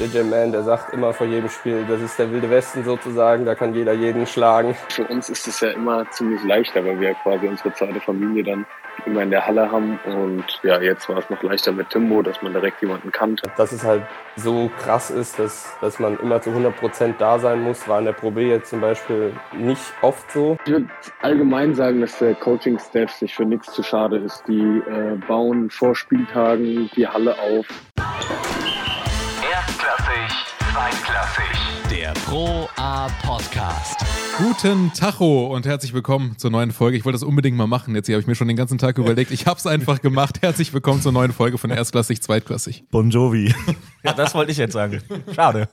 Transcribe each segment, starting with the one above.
Der Jam Man, der sagt immer vor jedem Spiel, das ist der wilde Westen sozusagen, da kann jeder jeden schlagen. Für uns ist es ja immer ziemlich leichter, weil wir ja quasi unsere zweite Familie dann immer in der Halle haben. Und ja, jetzt war es noch leichter mit Timbo, dass man direkt jemanden kannte. Dass es halt so krass ist, dass, dass man immer zu 100 Prozent da sein muss, war in der Pro B jetzt zum Beispiel nicht oft so. Ich würde allgemein sagen, dass der Coaching-Staff sich für nichts zu schade ist. Die äh, bauen vor Spieltagen die Halle auf. Der Pro A Podcast. Guten Tacho und herzlich willkommen zur neuen Folge. Ich wollte das unbedingt mal machen. Jetzt habe ich mir schon den ganzen Tag überlegt. Ich habe es einfach gemacht. Herzlich willkommen zur neuen Folge von Erstklassig, Zweitklassig. Bon Jovi. Ja, das wollte ich jetzt sagen. Schade.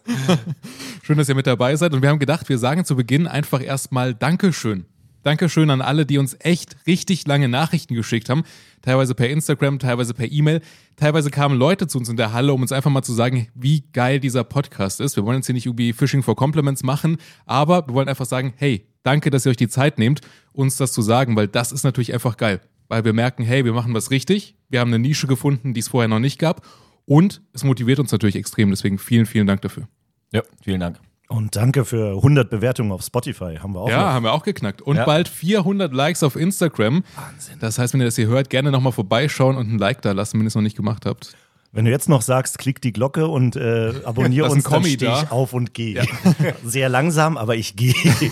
Schön, dass ihr mit dabei seid. Und wir haben gedacht, wir sagen zu Beginn einfach erstmal Dankeschön. Dankeschön an alle, die uns echt richtig lange Nachrichten geschickt haben. Teilweise per Instagram, teilweise per E-Mail. Teilweise kamen Leute zu uns in der Halle, um uns einfach mal zu sagen, wie geil dieser Podcast ist. Wir wollen jetzt hier nicht irgendwie Fishing for Compliments machen, aber wir wollen einfach sagen, hey, danke, dass ihr euch die Zeit nehmt, uns das zu sagen, weil das ist natürlich einfach geil. Weil wir merken, hey, wir machen was richtig. Wir haben eine Nische gefunden, die es vorher noch nicht gab. Und es motiviert uns natürlich extrem. Deswegen vielen, vielen Dank dafür. Ja, vielen Dank. Und danke für 100 Bewertungen auf Spotify. Haben wir auch Ja, noch. haben wir auch geknackt. Und Ja. bald 400 Likes auf Instagram. Wahnsinn. Das heißt, wenn ihr das hier hört, gerne nochmal vorbeischauen und ein Like da lassen, wenn ihr es noch nicht gemacht habt. Wenn du jetzt noch sagst, klick die Glocke und äh, abonniere uns, dann stehe da. ich auf und gehe. Sehr langsam, aber ich gehe.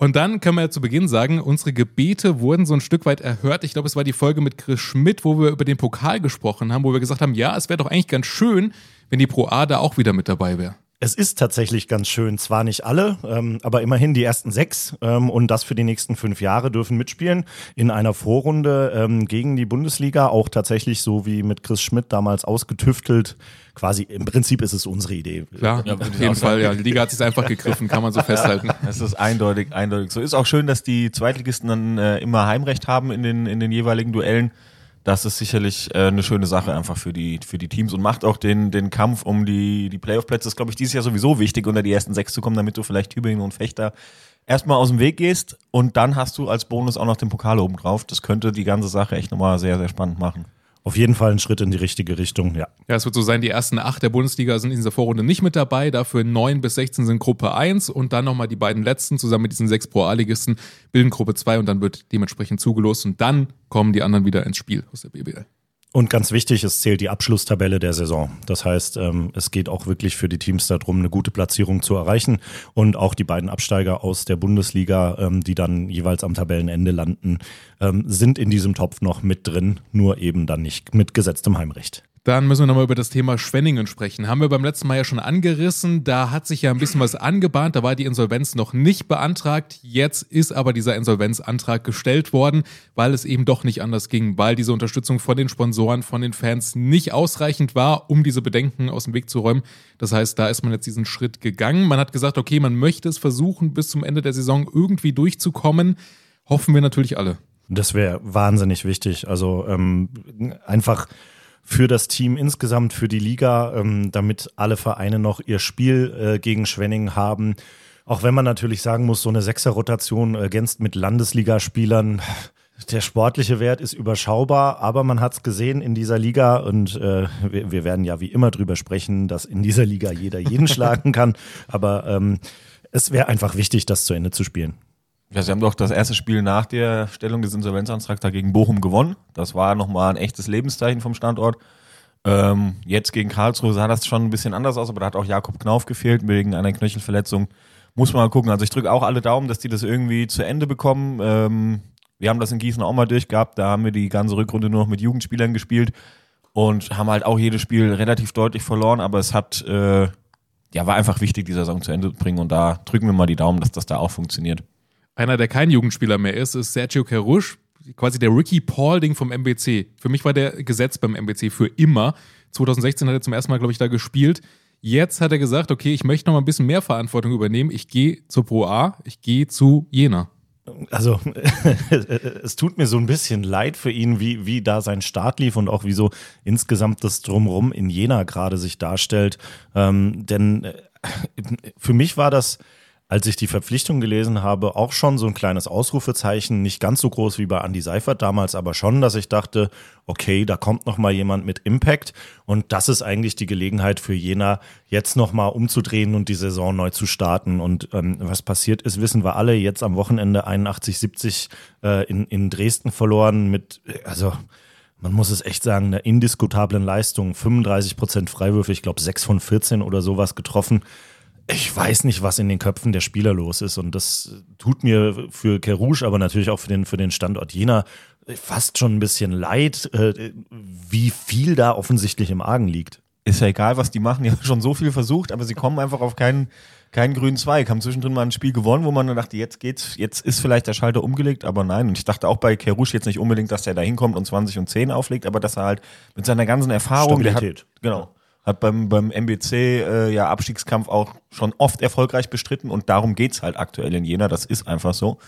Und dann können wir ja zu Beginn sagen, unsere Gebete wurden so ein Stück weit erhört. Ich glaube, es war die Folge mit Chris Schmidt, wo wir über den Pokal gesprochen haben, wo wir gesagt haben, ja, es wäre doch eigentlich ganz schön, wenn die Pro A da auch wieder mit dabei wäre. Es ist tatsächlich ganz schön, zwar nicht alle, ähm, aber immerhin die ersten sechs ähm, und das für die nächsten fünf Jahre dürfen mitspielen in einer Vorrunde ähm, gegen die Bundesliga, auch tatsächlich so wie mit Chris Schmidt damals ausgetüftelt. Quasi im Prinzip ist es unsere Idee. Klar, Ja, auf jeden. Fall, ja. Die Liga hat sich einfach gegriffen, kann man so festhalten. Es ist eindeutig, eindeutig so. Ist auch schön, dass die Zweitligisten dann äh, immer Heimrecht haben in den, in den jeweiligen Duellen. Das ist sicherlich äh, eine schöne Sache einfach für die, für die Teams und macht auch den, den Kampf um die, die Playoff-Plätze, ist, glaube ich, dieses Jahr sowieso wichtig, unter die ersten sechs zu kommen, damit du vielleicht Tübingen und Fechter erstmal aus dem Weg gehst und dann hast du als Bonus auch noch den Pokal oben drauf. Das könnte die ganze Sache echt nochmal sehr, sehr spannend machen. Auf jeden Fall ein Schritt in die richtige Richtung, ja. Ja, es wird so sein, die ersten acht der Bundesliga sind in dieser Vorrunde nicht mit dabei, dafür neun bis 16 sind Gruppe 1 und dann nochmal die beiden letzten zusammen mit diesen sechs Pro A-Ligisten bilden Gruppe 2 und dann wird dementsprechend zugelost und dann kommen die anderen wieder ins Spiel aus der BBL. Und ganz wichtig, es zählt die Abschlusstabelle der Saison. Das heißt, ähm, es geht auch wirklich für die Teams darum, eine gute Platzierung zu erreichen. Und auch die beiden Absteiger aus der Bundesliga, ähm, die dann jeweils am Tabellenende landen, ähm, sind in diesem Topf noch mit drin, nur eben dann nicht mit gesetztem Heimrecht. Dann müssen wir nochmal über das Thema Schwenningen sprechen. Haben wir beim letzten Mal ja schon angerissen. Da hat sich ja ein bisschen was angebahnt. Da war die Insolvenz noch nicht beantragt. Jetzt ist aber dieser Insolvenzantrag gestellt worden, weil es eben doch nicht anders ging, weil diese Unterstützung von den Sponsoren, von den Fans nicht ausreichend war, um diese Bedenken aus dem Weg zu räumen. Das heißt, da ist man jetzt diesen Schritt gegangen. Man hat gesagt, okay, man möchte es versuchen, bis zum Ende der Saison irgendwie durchzukommen. Hoffen wir natürlich alle. Das wäre wahnsinnig wichtig. Also ähm, einfach für das Team insgesamt, für die Liga, ähm, damit alle Vereine noch ihr Spiel äh, gegen Schwenning haben. Auch wenn man natürlich sagen muss, so eine Sechser-Rotation ergänzt mit Landesligaspielern. Der sportliche Wert ist überschaubar, aber man hat es gesehen in dieser Liga und äh, wir, wir werden ja wie immer drüber sprechen, dass in dieser Liga jeder jeden schlagen kann. Aber ähm, es wäre einfach wichtig, das zu Ende zu spielen. Ja, sie haben doch das erste Spiel nach der Stellung des Insolvenzantrags da gegen Bochum gewonnen. Das war nochmal ein echtes Lebenszeichen vom Standort. Ähm, jetzt gegen Karlsruhe sah das schon ein bisschen anders aus, aber da hat auch Jakob Knauf gefehlt wegen einer Knöchelverletzung. Muss man mal gucken. Also ich drücke auch alle Daumen, dass die das irgendwie zu Ende bekommen. Ähm, wir haben das in Gießen auch mal durchgehabt. Da haben wir die ganze Rückrunde nur noch mit Jugendspielern gespielt und haben halt auch jedes Spiel relativ deutlich verloren, aber es hat, äh, ja, war einfach wichtig, die Saison zu Ende zu bringen und da drücken wir mal die Daumen, dass das da auch funktioniert. Einer, der kein Jugendspieler mehr ist, ist Sergio Carusch, quasi der Ricky Paulding vom MBC. Für mich war der Gesetz beim MBC für immer. 2016 hat er zum ersten Mal, glaube ich, da gespielt. Jetzt hat er gesagt, okay, ich möchte noch mal ein bisschen mehr Verantwortung übernehmen. Ich gehe zur Pro A, ich gehe zu Jena. Also es tut mir so ein bisschen leid für ihn, wie, wie da sein Start lief und auch wie so insgesamt das Drumrum in Jena gerade sich darstellt. Ähm, denn äh, für mich war das als ich die Verpflichtung gelesen habe, auch schon so ein kleines Ausrufezeichen, nicht ganz so groß wie bei Andy Seifert damals, aber schon, dass ich dachte, okay, da kommt noch mal jemand mit Impact und das ist eigentlich die Gelegenheit für Jena, jetzt noch mal umzudrehen und die Saison neu zu starten. Und ähm, was passiert ist, wissen wir alle. Jetzt am Wochenende 81-70 äh, in, in Dresden verloren mit, also man muss es echt sagen, einer indiskutablen Leistung. 35 Prozent Freiwürfe, ich glaube 6 von 14 oder sowas getroffen ich weiß nicht, was in den Köpfen der Spieler los ist. Und das tut mir für Kerouche, aber natürlich auch für den, für den Standort Jena fast schon ein bisschen leid, äh, wie viel da offensichtlich im Argen liegt. Ist ja egal, was die machen. Die haben schon so viel versucht, aber sie kommen einfach auf keinen, keinen grünen Zweig. Haben zwischendrin mal ein Spiel gewonnen, wo man dann dachte, jetzt geht's, jetzt ist vielleicht der Schalter umgelegt, aber nein. Und ich dachte auch bei Kerouche jetzt nicht unbedingt, dass der da hinkommt und 20 und 10 auflegt, aber dass er halt mit seiner ganzen Erfahrung, der hat, genau, hat beim, beim MBC äh, ja Abstiegskampf auch schon oft erfolgreich bestritten und darum geht's halt aktuell in Jena. Das ist einfach so.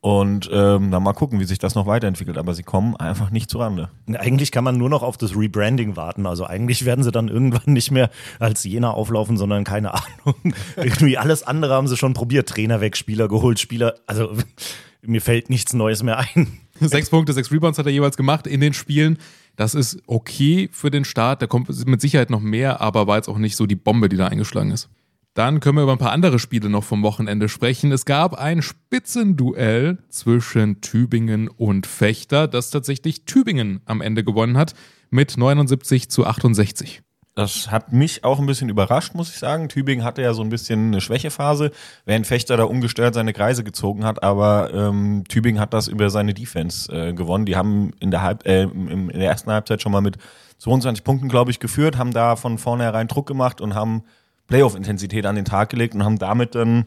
Und ähm, dann mal gucken, wie sich das noch weiterentwickelt. Aber sie kommen einfach nicht zurande. Eigentlich kann man nur noch auf das Rebranding warten. Also eigentlich werden sie dann irgendwann nicht mehr als Jena auflaufen, sondern keine Ahnung. Irgendwie alles andere haben sie schon probiert. Trainer weg, Spieler geholt, Spieler. Also mir fällt nichts Neues mehr ein. Sechs Punkte, sechs Rebounds hat er jeweils gemacht in den Spielen. Das ist okay für den Start. Da kommt mit Sicherheit noch mehr, aber war jetzt auch nicht so die Bombe, die da eingeschlagen ist. Dann können wir über ein paar andere Spiele noch vom Wochenende sprechen. Es gab ein Spitzenduell zwischen Tübingen und Fechter, das tatsächlich Tübingen am Ende gewonnen hat mit 79 zu 68. Das hat mich auch ein bisschen überrascht, muss ich sagen. Tübingen hatte ja so ein bisschen eine Schwächephase, während Fechter da ungestört seine Kreise gezogen hat, aber ähm, Tübingen hat das über seine Defense äh, gewonnen. Die haben in der, Halb äh, in der ersten Halbzeit schon mal mit 22 Punkten, glaube ich, geführt, haben da von vornherein Druck gemacht und haben Playoff-Intensität an den Tag gelegt und haben damit dann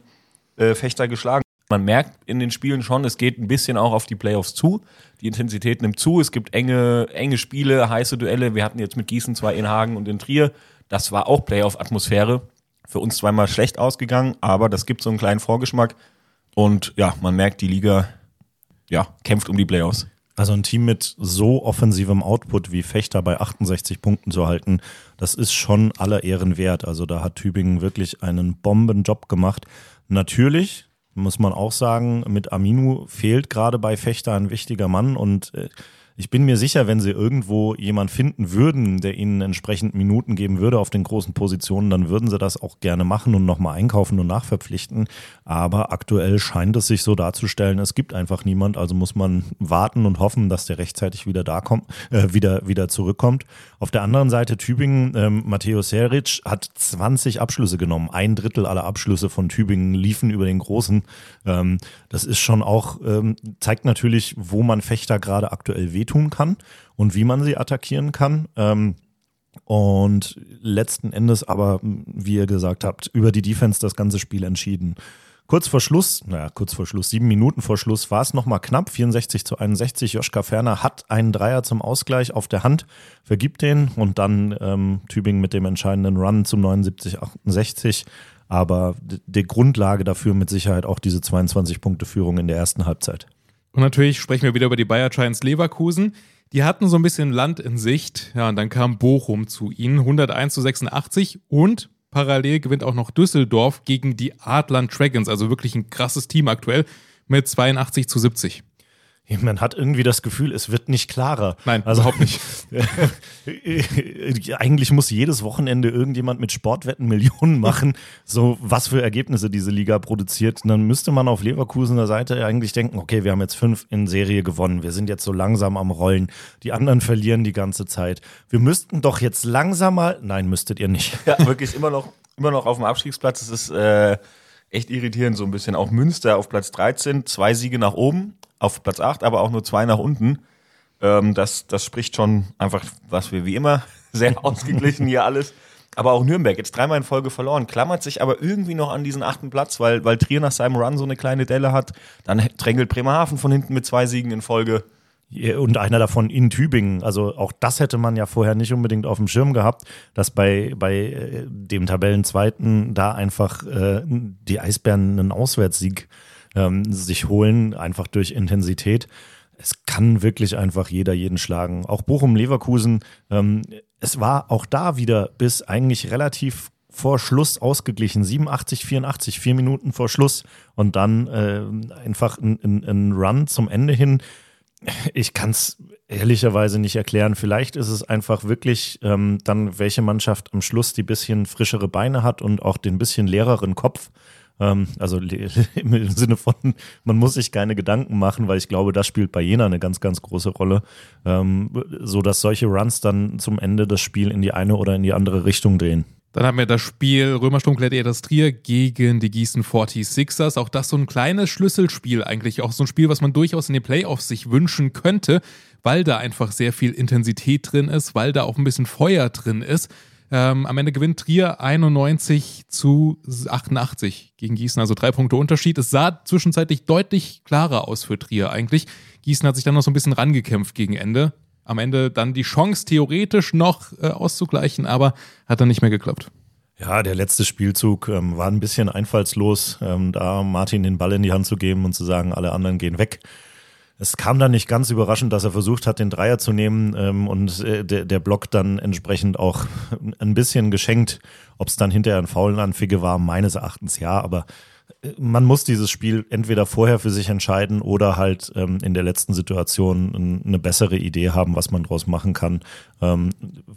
äh, Fechter geschlagen. Man merkt in den Spielen schon, es geht ein bisschen auch auf die Playoffs zu. Die Intensität nimmt zu. Es gibt enge, enge Spiele, heiße Duelle. Wir hatten jetzt mit Gießen zwei in Hagen und in Trier. Das war auch Playoff-Atmosphäre. Für uns zweimal schlecht ausgegangen, aber das gibt so einen kleinen Vorgeschmack. Und ja, man merkt, die Liga ja, kämpft um die Playoffs. Also ein Team mit so offensivem Output wie Fechter bei 68 Punkten zu halten, das ist schon aller Ehren wert. Also da hat Tübingen wirklich einen Bombenjob gemacht. Natürlich muss man auch sagen, mit Aminu fehlt gerade bei Fechter ein wichtiger Mann und äh, ich bin mir sicher, wenn sie irgendwo jemand finden würden, der ihnen entsprechend Minuten geben würde auf den großen Positionen, dann würden sie das auch gerne machen und nochmal einkaufen und nachverpflichten. Aber aktuell scheint es sich so darzustellen, es gibt einfach niemand, also muss man warten und hoffen, dass der rechtzeitig wieder da kommt, äh, wieder, wieder zurückkommt. Auf der anderen Seite Tübingen, ähm, Matteo Seric hat 20 Abschlüsse genommen. Ein Drittel aller Abschlüsse von Tübingen liefen über den Großen. Ähm, das ist schon auch, ähm, zeigt natürlich, wo man Fechter gerade aktuell weht wehtun kann und wie man sie attackieren kann. Ähm, und letzten Endes aber, wie ihr gesagt habt, über die Defense das ganze Spiel entschieden. Kurz vor Schluss, naja, kurz vor Schluss, sieben Minuten vor Schluss war es nochmal knapp, 64 zu 61. Joschka Ferner hat einen Dreier zum Ausgleich auf der Hand, vergibt den und dann ähm, Tübingen mit dem entscheidenden Run zum 79, 68. Aber die Grundlage dafür mit Sicherheit auch diese 22 Punkte Führung in der ersten Halbzeit. Und natürlich sprechen wir wieder über die Bayer Giants Leverkusen. Die hatten so ein bisschen Land in Sicht. Ja, und dann kam Bochum zu ihnen, 101 zu 86 und parallel gewinnt auch noch Düsseldorf gegen die Adland Dragons, also wirklich ein krasses Team aktuell mit 82 zu 70. Man hat irgendwie das Gefühl, es wird nicht klarer. Nein, also überhaupt nicht. Eigentlich muss jedes Wochenende irgendjemand mit Sportwetten Millionen machen, so was für Ergebnisse diese Liga produziert. Und dann müsste man auf Leverkusener Seite eigentlich denken, okay, wir haben jetzt fünf in Serie gewonnen. Wir sind jetzt so langsam am Rollen. Die anderen verlieren die ganze Zeit. Wir müssten doch jetzt langsam mal, nein, müsstet ihr nicht. Ja, wirklich immer noch, immer noch auf dem Abstiegsplatz. Es ist, äh echt irritierend so ein bisschen. Auch Münster auf Platz 13, zwei Siege nach oben, auf Platz 8, aber auch nur zwei nach unten. Ähm, das, das spricht schon einfach, was wir wie immer, sehr ausgeglichen hier alles. Aber auch Nürnberg, jetzt dreimal in Folge verloren, klammert sich aber irgendwie noch an diesen achten Platz, weil, weil Trier nach seinem Run so eine kleine Delle hat. Dann drängelt Bremerhaven von hinten mit zwei Siegen in Folge. Und einer davon in Tübingen. Also auch das hätte man ja vorher nicht unbedingt auf dem Schirm gehabt, dass bei, bei äh, dem Tabellenzweiten da einfach äh, die Eisbären einen Auswärtssieg ähm, sich holen, einfach durch Intensität. Es kann wirklich einfach jeder jeden schlagen. Auch Bochum-Leverkusen, ähm, es war auch da wieder bis eigentlich relativ vor Schluss ausgeglichen. 87, 84, vier Minuten vor Schluss. Und dann äh, einfach ein, ein, ein Run zum Ende hin. Ich kann es ehrlicherweise nicht erklären. Vielleicht ist es einfach wirklich ähm, dann, welche Mannschaft am Schluss die bisschen frischere Beine hat und auch den bisschen leereren Kopf. Ähm, also im Sinne von, man muss sich keine Gedanken machen, weil ich glaube, das spielt bei Jena eine ganz, ganz große Rolle, ähm, so dass solche Runs dann zum Ende das Spiel in die eine oder in die andere Richtung drehen. Dann haben wir das Spiel Römersturm Gladiators Trier gegen die Gießen 46ers. Auch das so ein kleines Schlüsselspiel eigentlich. Auch so ein Spiel, was man durchaus in den Playoffs sich wünschen könnte, weil da einfach sehr viel Intensität drin ist, weil da auch ein bisschen Feuer drin ist. Ähm, am Ende gewinnt Trier 91 zu 88 gegen Gießen, also drei Punkte Unterschied. Es sah zwischenzeitlich deutlich klarer aus für Trier eigentlich. Gießen hat sich dann noch so ein bisschen rangekämpft gegen Ende am Ende dann die Chance theoretisch noch äh, auszugleichen, aber hat dann nicht mehr geklappt. Ja, der letzte Spielzug ähm, war ein bisschen einfallslos, ähm, da Martin den Ball in die Hand zu geben und zu sagen, alle anderen gehen weg. Es kam dann nicht ganz überraschend, dass er versucht hat, den Dreier zu nehmen ähm, und äh, der, der Block dann entsprechend auch ein bisschen geschenkt. Ob es dann hinterher ein faulen Anfige war, meines Erachtens ja, aber man muss dieses Spiel entweder vorher für sich entscheiden oder halt ähm, in der letzten Situation eine bessere Idee haben, was man draus machen kann. Ähm,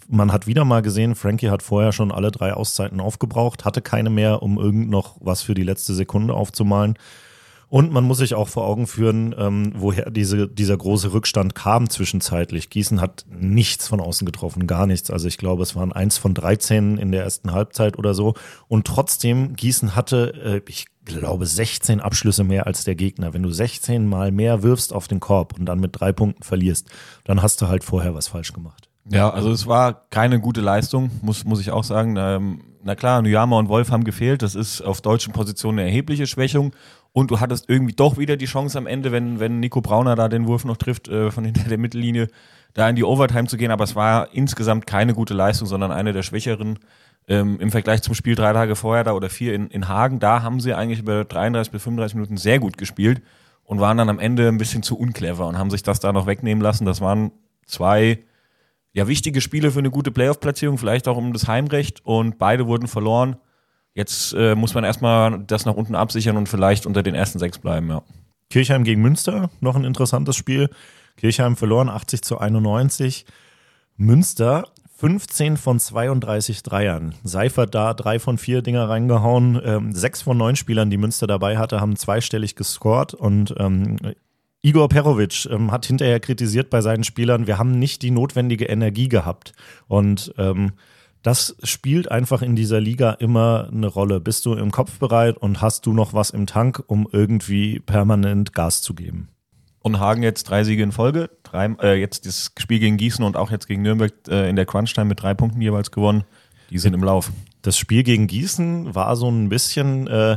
man hat wieder mal gesehen, Frankie hat vorher schon alle drei Auszeiten aufgebraucht, hatte keine mehr, um irgend noch was für die letzte Sekunde aufzumalen. Und man muss sich auch vor Augen führen, ähm, woher diese, dieser große Rückstand kam zwischenzeitlich. Gießen hat nichts von außen getroffen, gar nichts. Also ich glaube, es waren eins von 13 in der ersten Halbzeit oder so. Und trotzdem, Gießen hatte, äh, ich glaube, 16 Abschlüsse mehr als der Gegner. Wenn du 16 mal mehr wirfst auf den Korb und dann mit drei Punkten verlierst, dann hast du halt vorher was falsch gemacht. Ja, also es war keine gute Leistung, muss, muss ich auch sagen. Ähm, na klar, Nuyama und Wolf haben gefehlt. Das ist auf deutschen Positionen eine erhebliche Schwächung. Und du hattest irgendwie doch wieder die Chance am Ende, wenn, wenn Nico Brauner da den Wurf noch trifft, äh, von hinter der Mittellinie, da in die Overtime zu gehen. Aber es war insgesamt keine gute Leistung, sondern eine der schwächeren ähm, im Vergleich zum Spiel drei Tage vorher da oder vier in, in Hagen. Da haben sie eigentlich über 33 bis 35 Minuten sehr gut gespielt und waren dann am Ende ein bisschen zu unclever und haben sich das da noch wegnehmen lassen. Das waren zwei ja, wichtige Spiele für eine gute Playoff-Platzierung, vielleicht auch um das Heimrecht und beide wurden verloren. Jetzt äh, muss man erstmal das nach unten absichern und vielleicht unter den ersten sechs bleiben, ja. Kirchheim gegen Münster, noch ein interessantes Spiel. Kirchheim verloren 80 zu 91. Münster 15 von 32 Dreiern. Seifert da drei von vier Dinger reingehauen. Ähm, sechs von neun Spielern, die Münster dabei hatte, haben zweistellig gescored und ähm, Igor Perovic ähm, hat hinterher kritisiert bei seinen Spielern, wir haben nicht die notwendige Energie gehabt. Und ähm, das spielt einfach in dieser Liga immer eine Rolle. Bist du im Kopf bereit und hast du noch was im Tank, um irgendwie permanent Gas zu geben? Und Hagen jetzt drei Siege in Folge, drei, äh, jetzt das Spiel gegen Gießen und auch jetzt gegen Nürnberg äh, in der Crunch-Time mit drei Punkten jeweils gewonnen. Die sind im Lauf. Das Spiel gegen Gießen war so ein bisschen äh,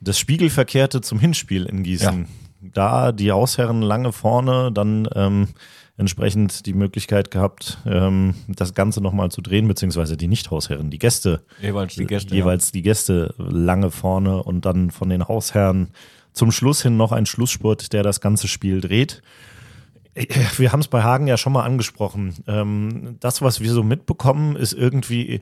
das Spiegelverkehrte zum Hinspiel in Gießen. Ja. Da die Hausherren lange vorne, dann ähm, entsprechend die Möglichkeit gehabt, ähm, das Ganze nochmal zu drehen, beziehungsweise die Nicht-Hausherren, die Gäste. Jeweils die Gäste. Jeweils ja. die Gäste lange vorne und dann von den Hausherren zum Schluss hin noch ein Schlussspurt, der das ganze Spiel dreht. Wir haben es bei Hagen ja schon mal angesprochen. Ähm, das, was wir so mitbekommen, ist irgendwie,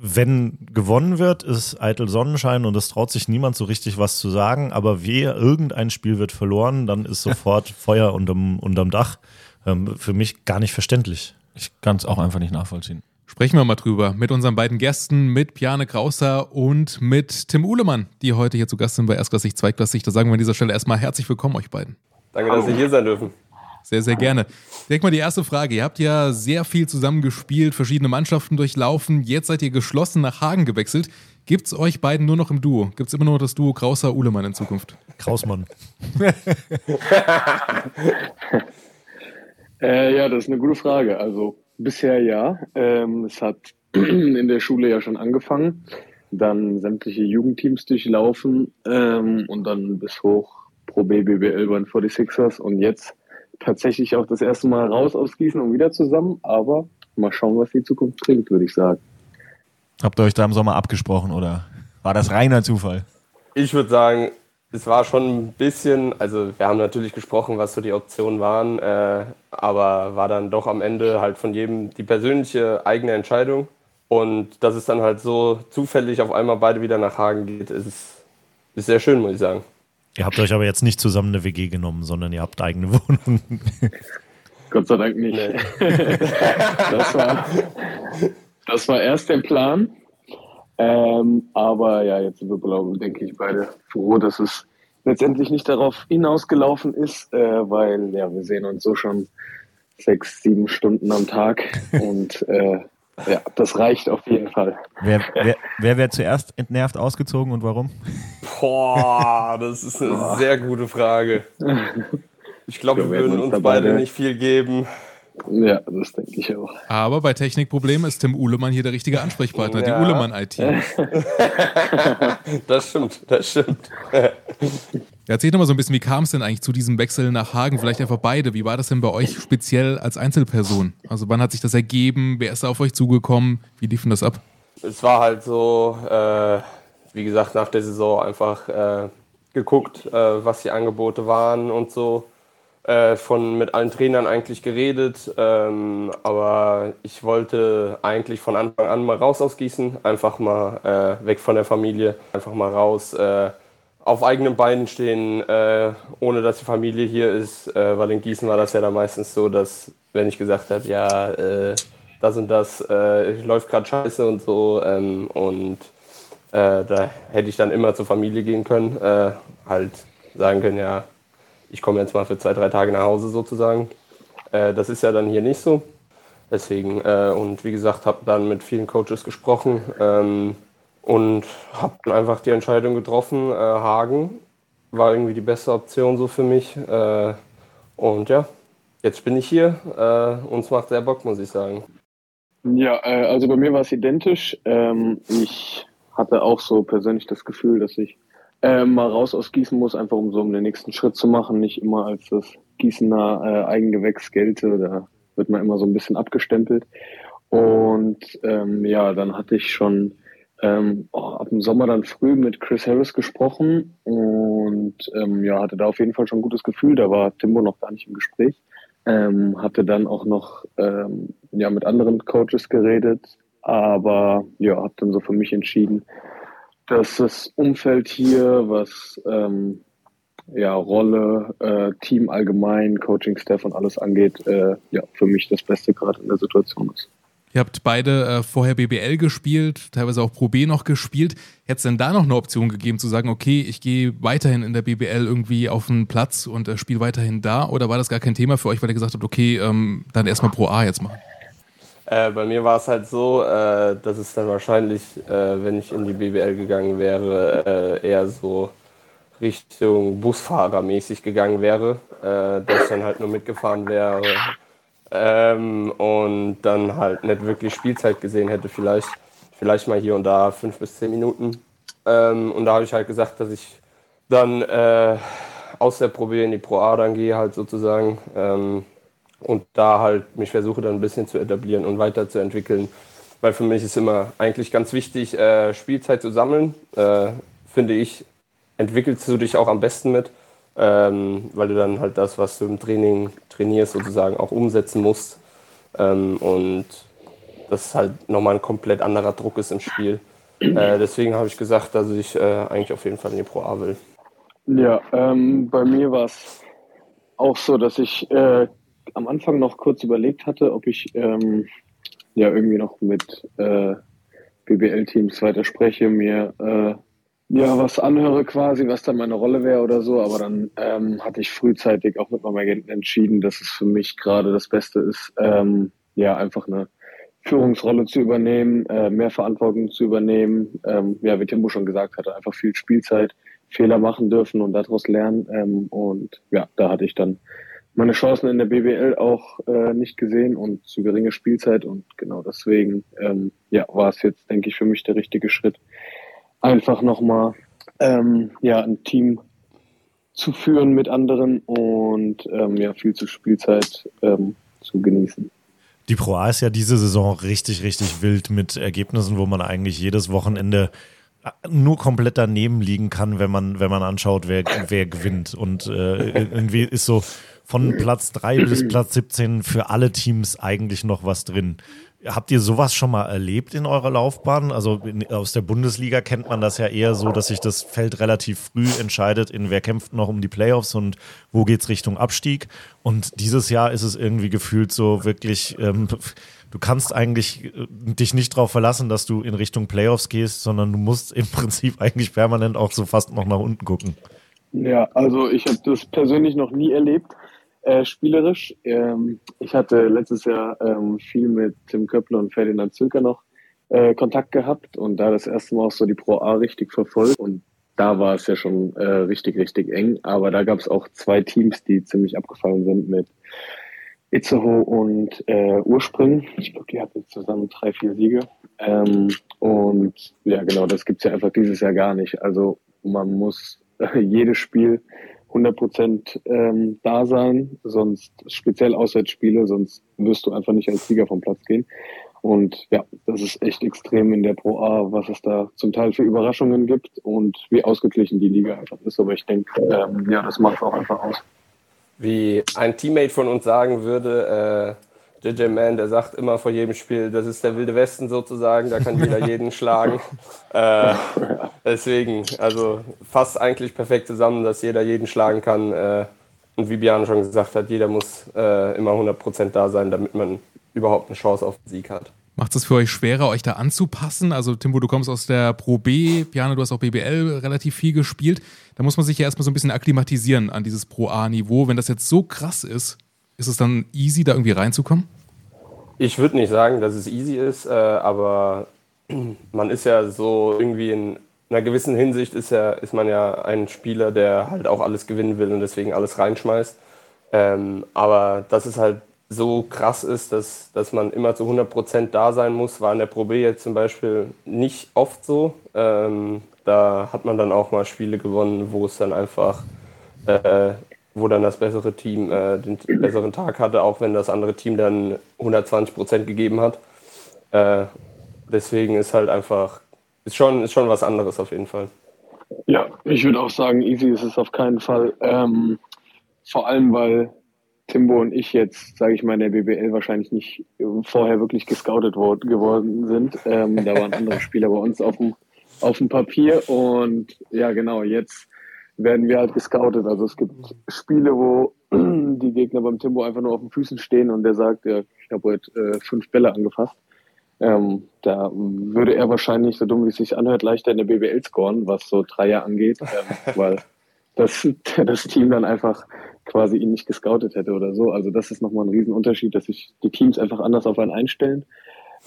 wenn gewonnen wird, ist eitel Sonnenschein und es traut sich niemand so richtig was zu sagen. Aber wer irgendein Spiel wird verloren, dann ist sofort Feuer unterm, unterm Dach ähm, für mich gar nicht verständlich. Ich kann es auch einfach nicht nachvollziehen. Sprechen wir mal drüber mit unseren beiden Gästen, mit Piane Krauser und mit Tim Uhlemann, die heute hier zu Gast sind bei Erstklassig, Zweitklassig. Da sagen wir an dieser Stelle erstmal herzlich willkommen euch beiden. Danke, dass Sie hier sein dürfen. Sehr, sehr gerne. Direkt mal die erste Frage. Ihr habt ja sehr viel zusammen gespielt, verschiedene Mannschaften durchlaufen. Jetzt seid ihr geschlossen nach Hagen gewechselt. Gibt es euch beiden nur noch im Duo? Gibt es immer nur das Duo Krauser-Uhlemann in Zukunft? Krausmann. Äh, ja, das ist eine gute Frage. Also bisher ja. Ähm, es hat in der Schule ja schon angefangen, dann sämtliche Jugendteams durchlaufen ähm, und dann bis hoch Pro BBL bei den 46ers und jetzt tatsächlich auch das erste Mal raus aus Gießen und wieder zusammen. Aber mal schauen, was die Zukunft bringt, würde ich sagen. Habt ihr euch da im Sommer abgesprochen oder war das reiner Zufall? Ich würde sagen, es war schon ein bisschen, also wir haben natürlich gesprochen, was so die Optionen waren, äh, aber war dann doch am Ende halt von jedem die persönliche eigene Entscheidung. Und dass es dann halt so zufällig auf einmal beide wieder nach Hagen geht, ist, ist sehr schön, muss ich sagen. Ihr habt euch aber jetzt nicht zusammen eine WG genommen, sondern ihr habt eigene Wohnungen. Gott sei Dank nicht. Nee. Das war, das war erst der Plan. Ähm, aber ja, jetzt sind wir, glaube denke ich, beide froh, dass es letztendlich nicht darauf hinausgelaufen ist, äh, weil ja, wir sehen uns so schon sechs, sieben Stunden am Tag und äh, ja, das reicht auf jeden Fall. Wer, wer, wer wäre zuerst entnervt ausgezogen und warum? Boah, das ist eine sehr gute Frage. Ich glaube, Wir würden uns beide- nicht viel geben. Ja, das denke ich auch. Aber bei Technikproblemen ist Tim Uhlemann hier der richtige Ansprechpartner, Ja. die Uhlemann-IT. Das stimmt, das stimmt. Erzählt doch mal so ein bisschen, wie kam es denn eigentlich zu diesem Wechsel nach Hagen? Vielleicht einfach beide. Wie war das denn bei euch speziell als Einzelperson? Also wann hat sich das ergeben? Wer ist da auf euch zugekommen? Wie lief denn das ab? Es war halt so, äh, wie gesagt, nach der Saison einfach äh, geguckt, äh, was die Angebote waren und so. Äh, von mit allen Trainern eigentlich geredet, ähm, aber ich wollte eigentlich von Anfang an mal raus aus Gießen, einfach mal äh, weg von der Familie, einfach mal raus, äh, auf eigenen Beinen stehen, äh, ohne dass die Familie hier ist, äh, weil in Gießen war das ja dann meistens so, dass wenn ich gesagt habe, ja, äh, das und das läuft gerade scheiße und so ähm, und da hätte ich dann immer zur Familie gehen können, halt sagen können, ja, ich komme jetzt mal für zwei, drei Tage nach Hause sozusagen. Äh, das ist ja dann hier nicht so. Deswegen, äh, und wie gesagt, habe dann mit vielen Coaches gesprochen ähm, und habe einfach die Entscheidung getroffen, äh, Hagen war irgendwie die beste Option so für mich. Äh, und ja, jetzt bin ich hier äh, und es macht sehr Bock, muss ich sagen. Ja, äh, also bei mir war es identisch. Ähm, ich hatte auch so persönlich das Gefühl, dass ich äh, mal raus aus Gießen muss, einfach um so um den nächsten Schritt zu machen, nicht immer als das Gießener äh, Eigengewächs gelte. Da wird man immer so ein bisschen abgestempelt. Und ähm, ja, dann hatte ich schon ähm, oh, ab dem Sommer dann früh mit Chris Harris gesprochen und ähm, ja, hatte da auf jeden Fall schon ein gutes Gefühl. Da war Timbo noch gar nicht im Gespräch. Ähm, hatte dann auch noch ähm, ja, mit anderen Coaches geredet, aber ja, habe dann so für mich entschieden, dass das Umfeld hier, was ähm, ja, Rolle, äh, Team allgemein, Coaching-Staff und alles angeht, äh, ja, für mich das Beste gerade in der Situation ist. Ihr habt beide äh, vorher BBL gespielt, teilweise auch Pro B noch gespielt. Hätte es denn da noch eine Option gegeben, zu sagen, okay, ich gehe weiterhin in der BBL irgendwie auf den Platz und äh, spiele weiterhin da? Oder war das gar kein Thema für euch, weil ihr gesagt habt, okay, ähm, dann erstmal Pro A jetzt machen? Äh, bei mir war es halt so, äh, dass es dann wahrscheinlich, äh, wenn ich in die BBL gegangen wäre, äh, eher so Richtung Busfahrermäßig gegangen wäre, äh, dass ich dann halt nur mitgefahren wäre ähm, und dann halt nicht wirklich Spielzeit gesehen hätte, vielleicht, vielleicht mal hier und da fünf bis zehn Minuten. Ähm, und da habe ich halt gesagt, dass ich dann äh, aus der Pro B in die Pro A dann gehe, halt sozusagen. Ähm, und da halt mich versuche dann ein bisschen zu etablieren und weiterzuentwickeln. Weil für mich ist immer eigentlich ganz wichtig, äh, Spielzeit zu sammeln. Äh, finde ich, entwickelst du dich auch am besten mit, ähm, weil du dann halt das, was du im Training trainierst, sozusagen auch umsetzen musst. Ähm, und das halt nochmal ein komplett anderer Druck ist im Spiel. Äh, deswegen habe ich gesagt, dass ich äh, eigentlich auf jeden Fall in die Pro A will. Ja, ähm, bei mir war es auch so, dass ich äh, am Anfang noch kurz überlegt hatte, ob ich ähm, ja irgendwie noch mit äh, BBL-Teams weiter spreche, mir äh, ja was anhöre quasi, was dann meine Rolle wäre oder so. Aber dann ähm, hatte ich frühzeitig auch mit meinem Agenten entschieden, dass es für mich gerade das Beste ist, ähm, ja einfach eine Führungsrolle zu übernehmen, äh, mehr Verantwortung zu übernehmen. Ähm, ja, wie Timbo schon gesagt hatte, einfach viel Spielzeit, Fehler machen dürfen und daraus lernen. Ähm, und ja, da hatte ich dann meine Chancen in der BBL auch äh, nicht gesehen und zu geringe Spielzeit. Und genau deswegen ähm, ja, war es jetzt, denke ich, für mich der richtige Schritt, einfach nochmal ähm, ja, ein Team zu führen mit anderen und ähm, ja, viel zu Spielzeit ähm, zu genießen. Die Pro A ist ja diese Saison richtig, richtig wild mit Ergebnissen, wo man eigentlich jedes Wochenende nur komplett daneben liegen kann, wenn man, wenn man anschaut, wer, wer gewinnt. Und äh, irgendwie ist so von Platz 3 bis Platz 17 für alle Teams eigentlich noch was drin. Habt ihr sowas schon mal erlebt in eurer Laufbahn? Also in, aus der Bundesliga kennt man das ja eher so, dass sich das Feld relativ früh entscheidet, in wer kämpft noch um die Playoffs und wo geht's Richtung Abstieg. Und dieses Jahr ist es irgendwie gefühlt so wirklich, ähm, du kannst eigentlich äh, dich nicht darauf verlassen, dass du in Richtung Playoffs gehst, sondern du musst im Prinzip eigentlich permanent auch so fast noch nach unten gucken. Ja, also ich habe das persönlich noch nie erlebt, äh, spielerisch. Ähm, ich hatte letztes Jahr ähm, viel mit Tim Köppler und Ferdinand Zülker noch äh, Kontakt gehabt und da das erste Mal auch so die Pro A richtig verfolgt und da war es ja schon äh, richtig, richtig eng. Aber da gab es auch zwei Teams, die ziemlich abgefallen sind mit Itzehoe und äh, Urspring. Ich glaube, die hatten zusammen drei, vier Siege. Ähm, und ja, genau, das gibt's ja einfach dieses Jahr gar nicht. Also man muss äh, jedes Spiel 100 Prozent ähm, da sein, sonst speziell Auswärtsspiele, sonst wirst du einfach nicht als Sieger vom Platz gehen. Und ja, das ist echt extrem in der Pro A, was es da zum Teil für Überraschungen gibt und wie ausgeglichen die Liga einfach ist. Aber ich denke, ähm, ja, das macht auch einfach aus. Wie ein Teammate von uns sagen würde, äh, JJ Man, der sagt immer vor jedem Spiel, das ist der wilde Westen sozusagen, da kann jeder jeden schlagen. Äh, deswegen, also fast eigentlich perfekt zusammen, dass jeder jeden schlagen kann. Äh, und wie Björn schon gesagt hat, jeder muss äh, immer 100% da sein, damit man überhaupt eine Chance auf den Sieg hat. Macht es für euch schwerer, euch da anzupassen? Also, Timbo, du kommst aus der Pro B, Piane, du hast auch BBL relativ viel gespielt. Da muss man sich ja erstmal so ein bisschen akklimatisieren an dieses Pro A-Niveau. Wenn das jetzt so krass ist, ist es dann easy, da irgendwie reinzukommen? Ich würde nicht sagen, dass es easy ist, äh, aber man ist ja so irgendwie in einer gewissen Hinsicht ist, ja, ist man ja ein Spieler, der halt auch alles gewinnen will und deswegen alles reinschmeißt. Ähm, aber dass es halt so krass ist, dass, dass man immer zu 100% da sein muss, war in der Pro B jetzt zum Beispiel nicht oft so. Ähm, da hat man dann auch mal Spiele gewonnen, wo es dann einfach äh, wo dann das bessere Team äh, den besseren Tag hatte, auch wenn das andere Team dann 120 Prozent gegeben hat. Äh, deswegen ist halt einfach, ist schon, ist schon was anderes auf jeden Fall. Ja, ich würde auch sagen, easy ist es auf keinen Fall. Ähm, vor allem, weil Timbo und ich jetzt, sage ich mal, in der BBL wahrscheinlich nicht vorher wirklich gescoutet worden, geworden sind. Ähm, da waren andere Spieler bei uns auf dem, auf dem Papier und ja, genau, jetzt werden wir halt gescoutet. Also es gibt Spiele, wo die Gegner beim Timbo einfach nur auf den Füßen stehen und der sagt, ja, ich habe heute äh, fünf Bälle angefasst. Ähm, da würde er wahrscheinlich, so dumm wie es sich anhört, leichter in der BBL scoren, was so Dreier angeht, ähm, weil das, das Team dann einfach quasi ihn nicht gescoutet hätte oder so. Also das ist nochmal ein Riesenunterschied, dass sich die Teams einfach anders auf einen einstellen.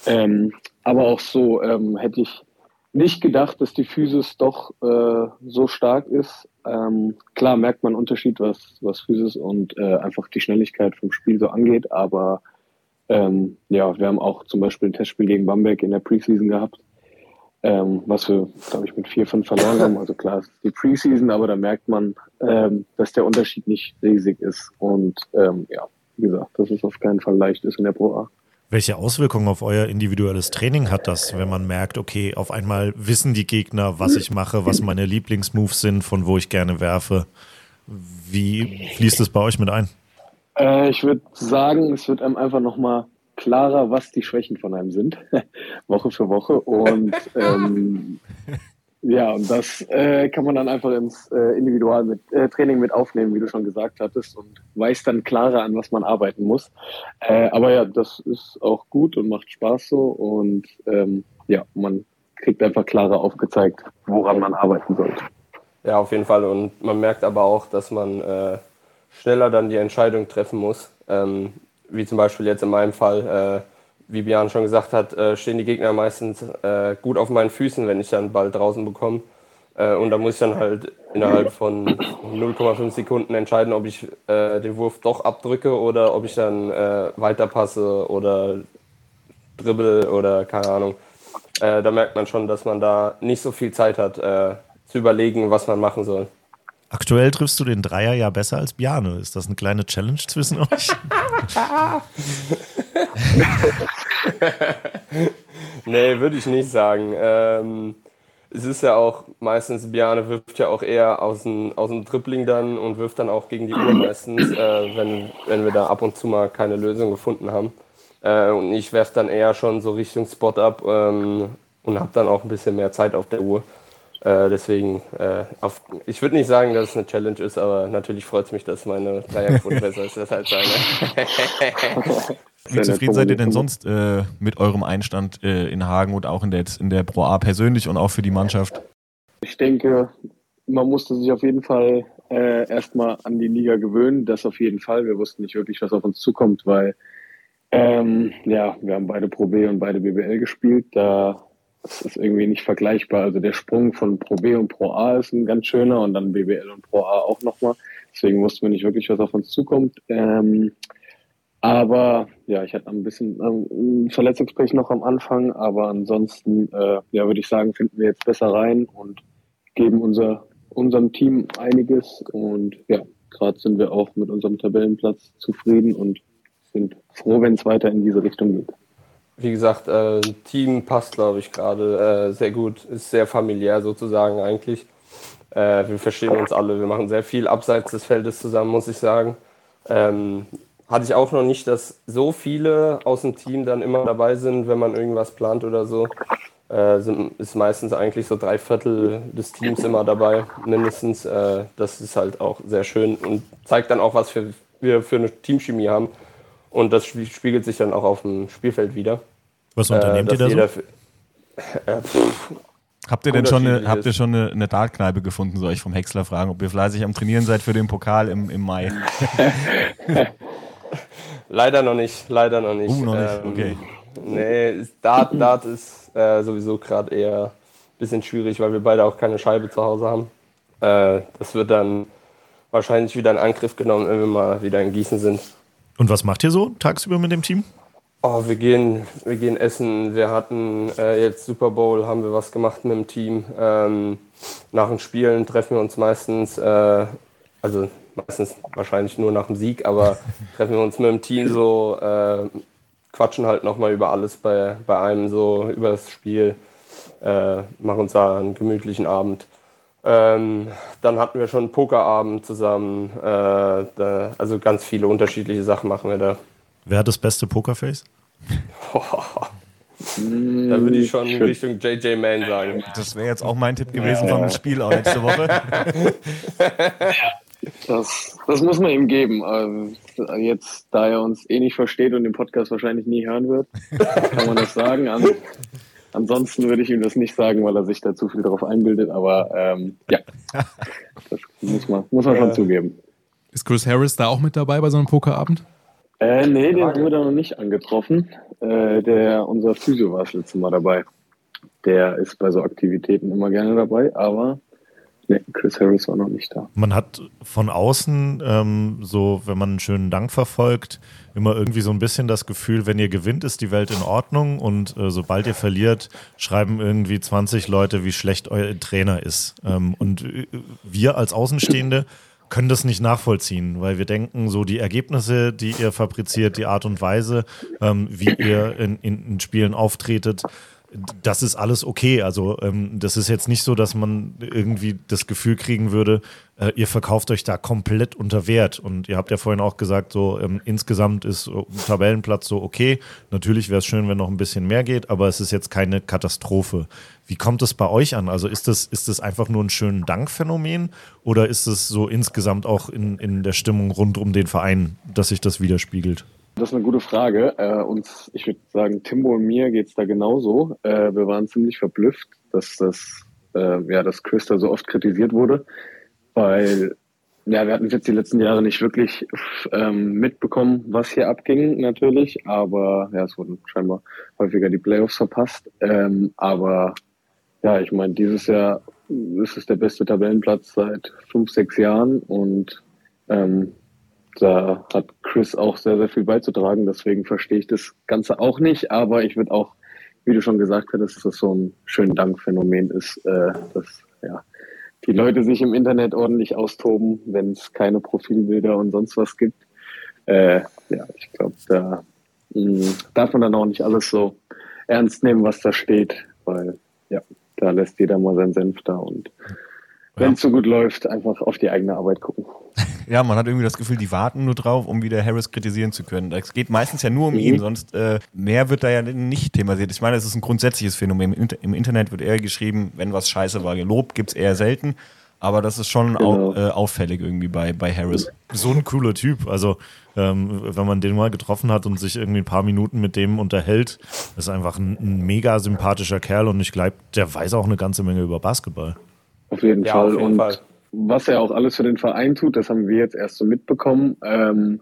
Ähm, aber auch so ähm, hätte ich nicht gedacht, dass die Physis doch äh, so stark ist. Ähm, klar merkt man einen Unterschied, was, was Physis und äh, einfach die Schnelligkeit vom Spiel so angeht, aber ähm, ja, wir haben auch zum Beispiel ein Testspiel gegen Bamberg in der Preseason gehabt, ähm, was wir, glaube ich, mit 4-5 verloren haben. Also klar, es ist die Preseason, aber da merkt man, ähm, dass der Unterschied nicht riesig ist. Und ähm, ja, wie gesagt, dass es auf keinen Fall leicht ist in der Pro A. Welche Auswirkungen auf euer individuelles Training hat das, wenn man merkt, okay, auf einmal wissen die Gegner, was ich mache, was meine Lieblingsmoves sind, von wo ich gerne werfe? Wie fließt es bei euch mit ein? Äh, ich würde sagen, es wird einem einfach nochmal klarer, was die Schwächen von einem sind, Woche für Woche. Und ähm, ja, und das äh, kann man dann einfach ins äh, Individual mit, äh, Training mit aufnehmen, wie du schon gesagt hattest, und weiß dann klarer, an was man arbeiten muss. Äh, aber ja, das ist auch gut und macht Spaß so. Und ähm, ja, man kriegt einfach klarer aufgezeigt, woran man arbeiten sollte. Ja, auf jeden Fall. Und man merkt aber auch, dass man äh, schneller dann die Entscheidung treffen muss. Ähm, wie zum Beispiel jetzt in meinem Fall äh, wie Björn schon gesagt hat, äh, stehen die Gegner meistens äh, gut auf meinen Füßen, wenn ich dann Ball draußen bekomme. Äh, und da muss ich dann halt innerhalb von 0,5 Sekunden entscheiden, ob ich äh, den Wurf doch abdrücke oder ob ich dann äh, weiterpasse oder dribbel oder keine Ahnung. Äh, da merkt man schon, dass man da nicht so viel Zeit hat, zu überlegen, was man machen soll. Aktuell triffst du den Dreier ja besser als Bjane. Ist das eine kleine Challenge zwischen euch? nee, würde ich nicht sagen. Ähm, es ist ja auch meistens, Bjane wirft ja auch eher aus dem, aus dem Dribbling dann und wirft dann auch gegen die Uhr meistens, äh, wenn, wenn wir da ab und zu mal keine Lösung gefunden haben. Äh, und ich werfe dann eher schon so Richtung Spot ab ähm, und habe dann auch ein bisschen mehr Zeit auf der Uhr. Äh, deswegen, äh, auf, ich würde nicht sagen, dass es eine Challenge ist, aber natürlich freut es mich, dass meine Dreierquote besser ist. Das halt sein. Wie zufrieden seid ihr denn sonst äh, mit eurem Einstand äh, in Hagen und auch in der, in der Pro A persönlich und auch für die Mannschaft? Ich denke, man musste sich auf jeden Fall äh, erstmal an die Liga gewöhnen. Das auf jeden Fall. Wir wussten nicht wirklich, was auf uns zukommt, weil ähm, ja, wir haben beide Pro B und beide BBL gespielt. Da das ist irgendwie nicht vergleichbar. Also der Sprung von Pro B und Pro A ist ein ganz schöner und dann BBL und Pro A auch nochmal. Deswegen wussten wir nicht wirklich, was auf uns zukommt. Ähm, aber ja, ich hatte ein bisschen ähm, Verletzungspech noch am Anfang, aber ansonsten, äh, ja, würde ich sagen, finden wir jetzt besser rein und geben unser, unserem Team einiges. Und ja, gerade sind wir auch mit unserem Tabellenplatz zufrieden und sind froh, wenn es weiter in diese Richtung geht wie gesagt, äh, Team passt, glaube ich, gerade äh, sehr gut, ist sehr familiär sozusagen eigentlich. Äh, wir verstehen uns alle, wir machen sehr viel abseits des Feldes zusammen, muss ich sagen. Ähm, hatte ich auch noch nicht, dass so viele aus dem Team dann immer dabei sind, wenn man irgendwas plant oder so. Äh, sind, ist meistens eigentlich so drei Viertel des Teams immer dabei, mindestens. Äh, das ist halt auch sehr schön und zeigt dann auch, was für, wir für eine Teamchemie haben. Und das spiegelt sich dann auch auf dem Spielfeld wieder. Was unternehmt äh, ihr da so? Äh, habt ihr denn schon eine, habt ihr schon eine, eine Dartkneipe gefunden, soll ich vom Häcksler fragen, ob ihr fleißig am Trainieren seid für den Pokal im, im Mai? leider noch nicht, leider noch nicht. Uh, noch nicht, ähm, okay. Nee, Dart, Dart ist äh, sowieso gerade eher ein bisschen schwierig, weil wir beide auch keine Scheibe zu Hause haben. Äh, das wird dann wahrscheinlich wieder in Angriff genommen, wenn wir mal wieder in Gießen sind. Und was macht ihr so tagsüber mit dem Team? Oh, wir gehen, wir gehen essen. Wir hatten äh, jetzt Super Bowl, haben wir was gemacht mit dem Team. Ähm, nach den Spielen treffen wir uns meistens, äh, also meistens wahrscheinlich nur nach dem Sieg, aber treffen wir uns mit dem Team so, äh, quatschen halt nochmal über alles bei, bei einem so, über das Spiel, äh, machen uns da einen gemütlichen Abend. Ähm, dann hatten wir schon einen Pokerabend zusammen. Äh, da, also ganz viele unterschiedliche Sachen machen wir da. Wer hat das beste Pokerface? da würde ich schon in Richtung JJ Man sagen. Das wäre jetzt auch mein Tipp gewesen ja. vom Spiel auch letzte Woche. Das, das muss man ihm geben. Also jetzt, da er uns eh nicht versteht und den Podcast wahrscheinlich nie hören wird, kann man das sagen. Ansonsten würde ich ihm das nicht sagen, weil er sich da zu viel drauf einbildet, aber ähm, ja, das muss man, muss man schon zugeben. Ist Chris Harris da auch mit dabei bei so einem Pokerabend? Äh, nee, den haben wir da noch nicht angetroffen. Äh, der, unser Physio war das letzte Mal dabei. Der ist bei so Aktivitäten immer gerne dabei, aber Nee, Chris Harris war noch nicht da. Man hat von außen, ähm, so wenn man einen schönen Dank verfolgt, immer irgendwie so ein bisschen das Gefühl, wenn ihr gewinnt, ist die Welt in Ordnung und äh, sobald ihr verliert, schreiben irgendwie 20 Leute, wie schlecht euer Trainer ist. Ähm, und äh, wir als Außenstehende können das nicht nachvollziehen, weil wir denken, so die Ergebnisse, die ihr fabriziert, die Art und Weise, ähm, wie ihr in, in, in Spielen auftretet, das ist alles okay. Also ähm, das ist jetzt nicht so, dass man irgendwie das Gefühl kriegen würde, äh, ihr verkauft euch da komplett unter Wert. Und ihr habt ja vorhin auch gesagt, so ähm, insgesamt ist ein Tabellenplatz so okay. Natürlich wäre es schön, wenn noch ein bisschen mehr geht, aber es ist jetzt keine Katastrophe. Wie kommt es bei euch an? Also ist das, ist das einfach nur ein schönen Dankphänomen oder ist es so insgesamt auch in, in der Stimmung rund um den Verein, dass sich das widerspiegelt? Das ist eine gute Frage. Äh, uns, ich würde sagen, Timbo und mir geht's da genauso. Äh, wir waren ziemlich verblüfft, dass das, äh, ja, dass Chris da so oft kritisiert wurde, weil ja, wir hatten jetzt die letzten Jahre nicht wirklich ähm, mitbekommen, was hier abging, natürlich, aber ja, es wurden scheinbar häufiger die Playoffs verpasst. Ähm, aber ja, ich meine, dieses Jahr ist es der beste Tabellenplatz seit fünf, sechs Jahren und ähm, da hat Chris auch sehr, sehr viel beizutragen. Deswegen verstehe ich das Ganze auch nicht. Aber ich würde auch, wie du schon gesagt hattest, dass das so ein schön Dankphänomen ist, äh, dass ja, die Leute sich im Internet ordentlich austoben, wenn es keine Profilbilder und sonst was gibt. Äh, ja, ich glaube, da mh, hm, darf man dann auch nicht alles so ernst nehmen, was da steht, weil ja, da lässt jeder mal seinen Senf da und wenn es so gut läuft, einfach auf die eigene Arbeit gucken. Ja, man hat irgendwie das Gefühl, die warten nur drauf, um wieder Harris kritisieren zu können. Es geht meistens ja nur um Mhm. ihn, sonst äh, mehr wird da ja nicht thematisiert. Ich meine, es ist ein grundsätzliches Phänomen. Im, Inter- Im Internet wird eher geschrieben, wenn was scheiße war, gelobt, gibt's eher selten. Aber das ist schon Genau. au, äh, auffällig irgendwie bei, bei Harris. So ein cooler Typ. Also, ähm, wenn man den mal getroffen hat und sich irgendwie ein paar Minuten mit dem unterhält, ist einfach ein, ein mega sympathischer Kerl und ich glaube, der weiß auch eine ganze Menge über Basketball. Auf jeden Ja, Fall. auf jeden und Fall. was er auch alles für den Verein tut, das haben wir jetzt erst so mitbekommen. Ähm,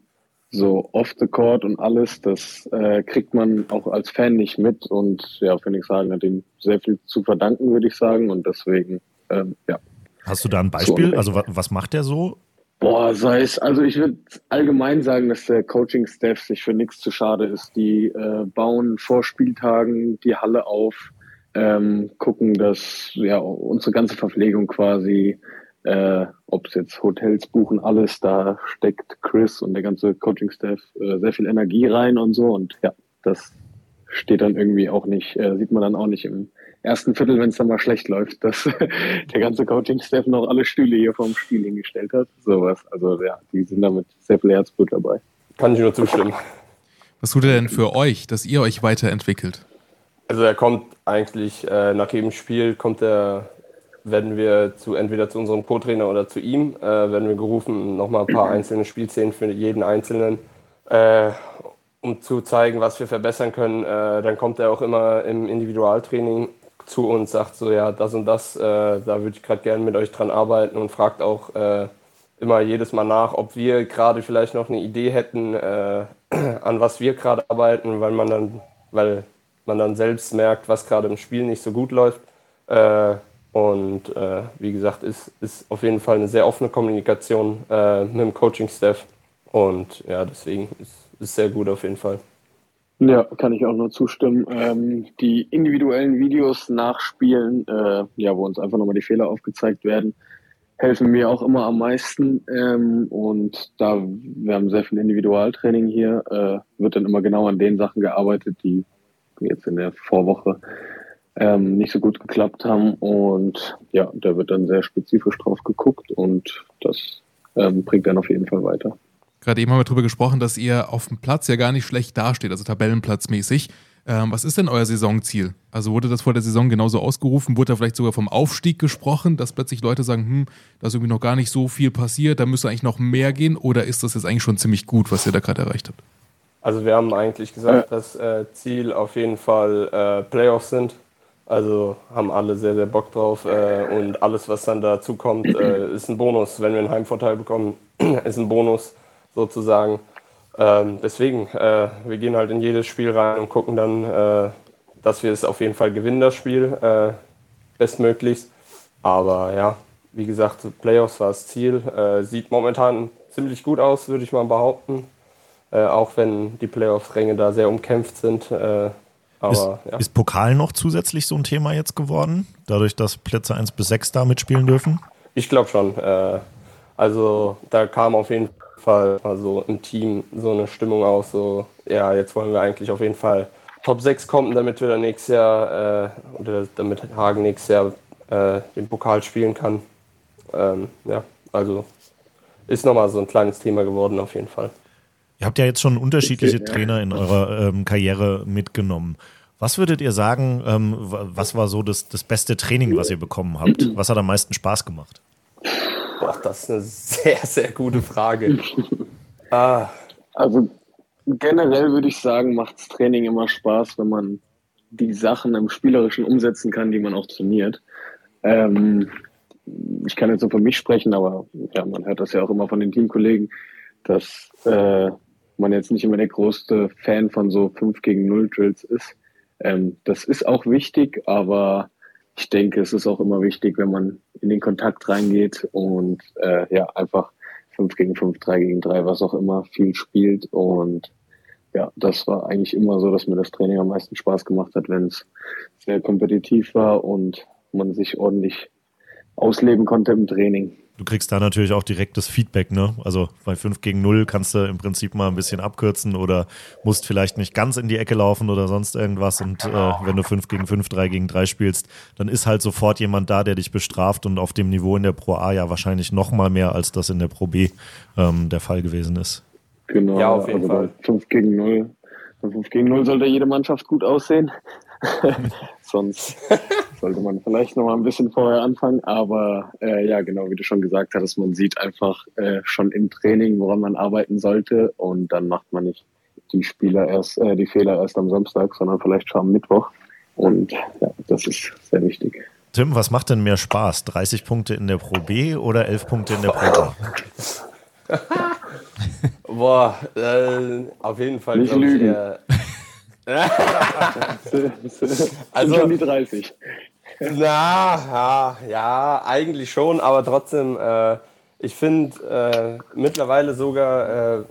so off the court und alles, das äh, kriegt man auch als Fan nicht mit. Und ja, Phoenix Hagen hat ihm sehr viel zu verdanken, würde ich sagen. Und deswegen, ähm, ja. Hast du da ein Beispiel? So. Also, wa was macht der so? Boah, sei es, also ich würde allgemein sagen, dass der Coaching-Staff sich für nichts zu schade ist. Die äh, bauen vor Spieltagen die Halle auf, ähm, gucken, dass ja unsere ganze Verpflegung quasi, äh, ob es jetzt Hotels buchen, alles, da steckt Chris und der ganze Coaching-Staff äh, sehr viel Energie rein und so. Und ja, das steht dann irgendwie auch nicht, äh, sieht man dann auch nicht im ersten Viertel, wenn es dann mal schlecht läuft, dass der ganze Coaching-Staff noch alle Stühle hier vorm Spiel hingestellt hat. Sowas. Also ja, die sind damit sehr viel Herzblut dabei. Kann ich nur zustimmen. Was tut er denn für euch, dass ihr euch weiterentwickelt? Also er kommt eigentlich äh, nach jedem Spiel kommt er, werden wir zu entweder zu unserem Co-Trainer oder zu ihm, äh, werden wir gerufen, nochmal ein paar einzelne Spielszenen für jeden Einzelnen, äh, um zu zeigen, was wir verbessern können. Äh, dann kommt er auch immer im Individualtraining zu uns, sagt so, ja, das und das, äh, da würde ich gerade gerne mit euch dran arbeiten und fragt auch äh, immer jedes Mal nach, ob wir gerade vielleicht noch eine Idee hätten, an was wir gerade arbeiten, weil man dann, weil man dann selbst merkt, was gerade im Spiel nicht so gut läuft. Äh, und äh, wie gesagt, ist, ist auf jeden Fall eine sehr offene Kommunikation äh, mit dem Coaching-Staff. Und ja, deswegen ist es sehr gut auf jeden Fall. Ja, kann ich auch nur zustimmen. Ähm, die individuellen Videos nachspielen, äh, ja, wo uns einfach nochmal die Fehler aufgezeigt werden, helfen mir auch immer am meisten. Ähm, und da wir haben sehr viel Individualtraining hier, äh, wird dann immer genau an den Sachen gearbeitet, die jetzt in der Vorwoche ähm, nicht so gut geklappt haben. Und ja, da wird dann sehr spezifisch drauf geguckt und das ähm, bringt dann auf jeden Fall weiter. Gerade eben haben wir darüber gesprochen, dass ihr auf dem Platz ja gar nicht schlecht dasteht, also tabellenplatzmäßig. Ähm, was ist denn euer Saisonziel? Also wurde das vor der Saison genauso ausgerufen? Wurde da vielleicht sogar vom Aufstieg gesprochen, dass plötzlich Leute sagen, hm, da ist irgendwie noch gar nicht so viel passiert, da müsste eigentlich noch mehr gehen? Oder ist das jetzt eigentlich schon ziemlich gut, was ihr da gerade erreicht habt? Also wir haben eigentlich gesagt, dass äh, Ziel auf jeden Fall äh, Playoffs sind. Also haben alle sehr, sehr Bock drauf. Äh, und alles, was dann dazu kommt, äh, ist ein Bonus. Wenn wir einen Heimvorteil bekommen, ist ein Bonus sozusagen. Ähm, deswegen, äh, wir gehen halt in jedes Spiel rein und gucken dann, äh, dass wir es auf jeden Fall gewinnen, das Spiel, bestmöglichst. Aber ja, wie gesagt, Playoffs war das Ziel. Sieht momentan ziemlich gut aus, würde ich mal behaupten. Äh, auch wenn die Playoff-Ränge da sehr umkämpft sind. Äh, Ist, aber ja. ist Pokal noch zusätzlich so ein Thema jetzt geworden? Dadurch, dass Plätze 1 bis 6 da mitspielen dürfen? Ich glaube schon. Äh, also da kam auf jeden Fall also im Team so eine Stimmung aus, so ja, jetzt wollen wir eigentlich auf jeden Fall Top 6 kommen, damit wir dann nächstes Jahr äh, oder damit Hagen nächstes Jahr äh, den Pokal spielen kann. Ähm, ja, also ist nochmal so ein kleines Thema geworden auf jeden Fall. Ihr habt ja jetzt schon unterschiedliche Okay, ja. Trainer in eurer ähm, Karriere mitgenommen. Was würdet ihr sagen, ähm, wa- was war so das, das beste Training, was ihr bekommen habt? Was hat am meisten Spaß gemacht? Boah, das ist eine sehr, sehr gute Frage. ah, Also generell würde ich sagen, macht's Training immer Spaß, wenn man die Sachen im Spielerischen umsetzen kann, die man auch trainiert. Ähm, ich kann jetzt nur für mich sprechen, aber ja, man hört das ja auch immer von den Teamkollegen, dass äh, man jetzt nicht immer der größte Fan von so 5 gegen 0 Drills ist. Ähm, das ist auch wichtig, aber ich denke, es ist auch immer wichtig, wenn man in den Kontakt reingeht und äh, ja, einfach 5 gegen 5, 3 gegen 3, was auch immer, viel spielt. Und ja, das war eigentlich immer so, dass mir das Training am meisten Spaß gemacht hat, wenn es sehr kompetitiv war und man sich ordentlich ausleben konnte im Training. Du kriegst da natürlich auch direktes Feedback, ne? Also bei 5 gegen 0 kannst du im Prinzip mal ein bisschen abkürzen oder musst vielleicht nicht ganz in die Ecke laufen oder sonst irgendwas. Und äh, wenn du 5 gegen 5, 3 gegen 3 spielst, dann ist halt sofort jemand da, der dich bestraft und auf dem Niveau in der Pro A ja wahrscheinlich noch mal mehr, als das in der Pro B ähm, der Fall gewesen ist. Genau, Ja, auf jeden also Fall. bei 5 gegen 0. Bei 5 gegen 0 sollte jede Mannschaft gut aussehen. Sonst sollte man vielleicht noch mal ein bisschen vorher anfangen. Aber äh, ja, genau, wie du schon gesagt hattest, man sieht einfach äh, schon im Training, woran man arbeiten sollte. Und dann macht man nicht die Spieler erst, äh, die Fehler erst am Samstag, sondern vielleicht schon am Mittwoch. Und ja, das ist sehr wichtig. Tim, was macht denn mehr Spaß? 30 Punkte in der Pro B oder 11 Punkte in der Pro A? Boah, äh, auf jeden Fall. Nicht glaub ich, lügen. Also, Also- schon die 30. Na, ja, ja, eigentlich schon, aber trotzdem, äh, ich finde äh, mittlerweile sogar, äh,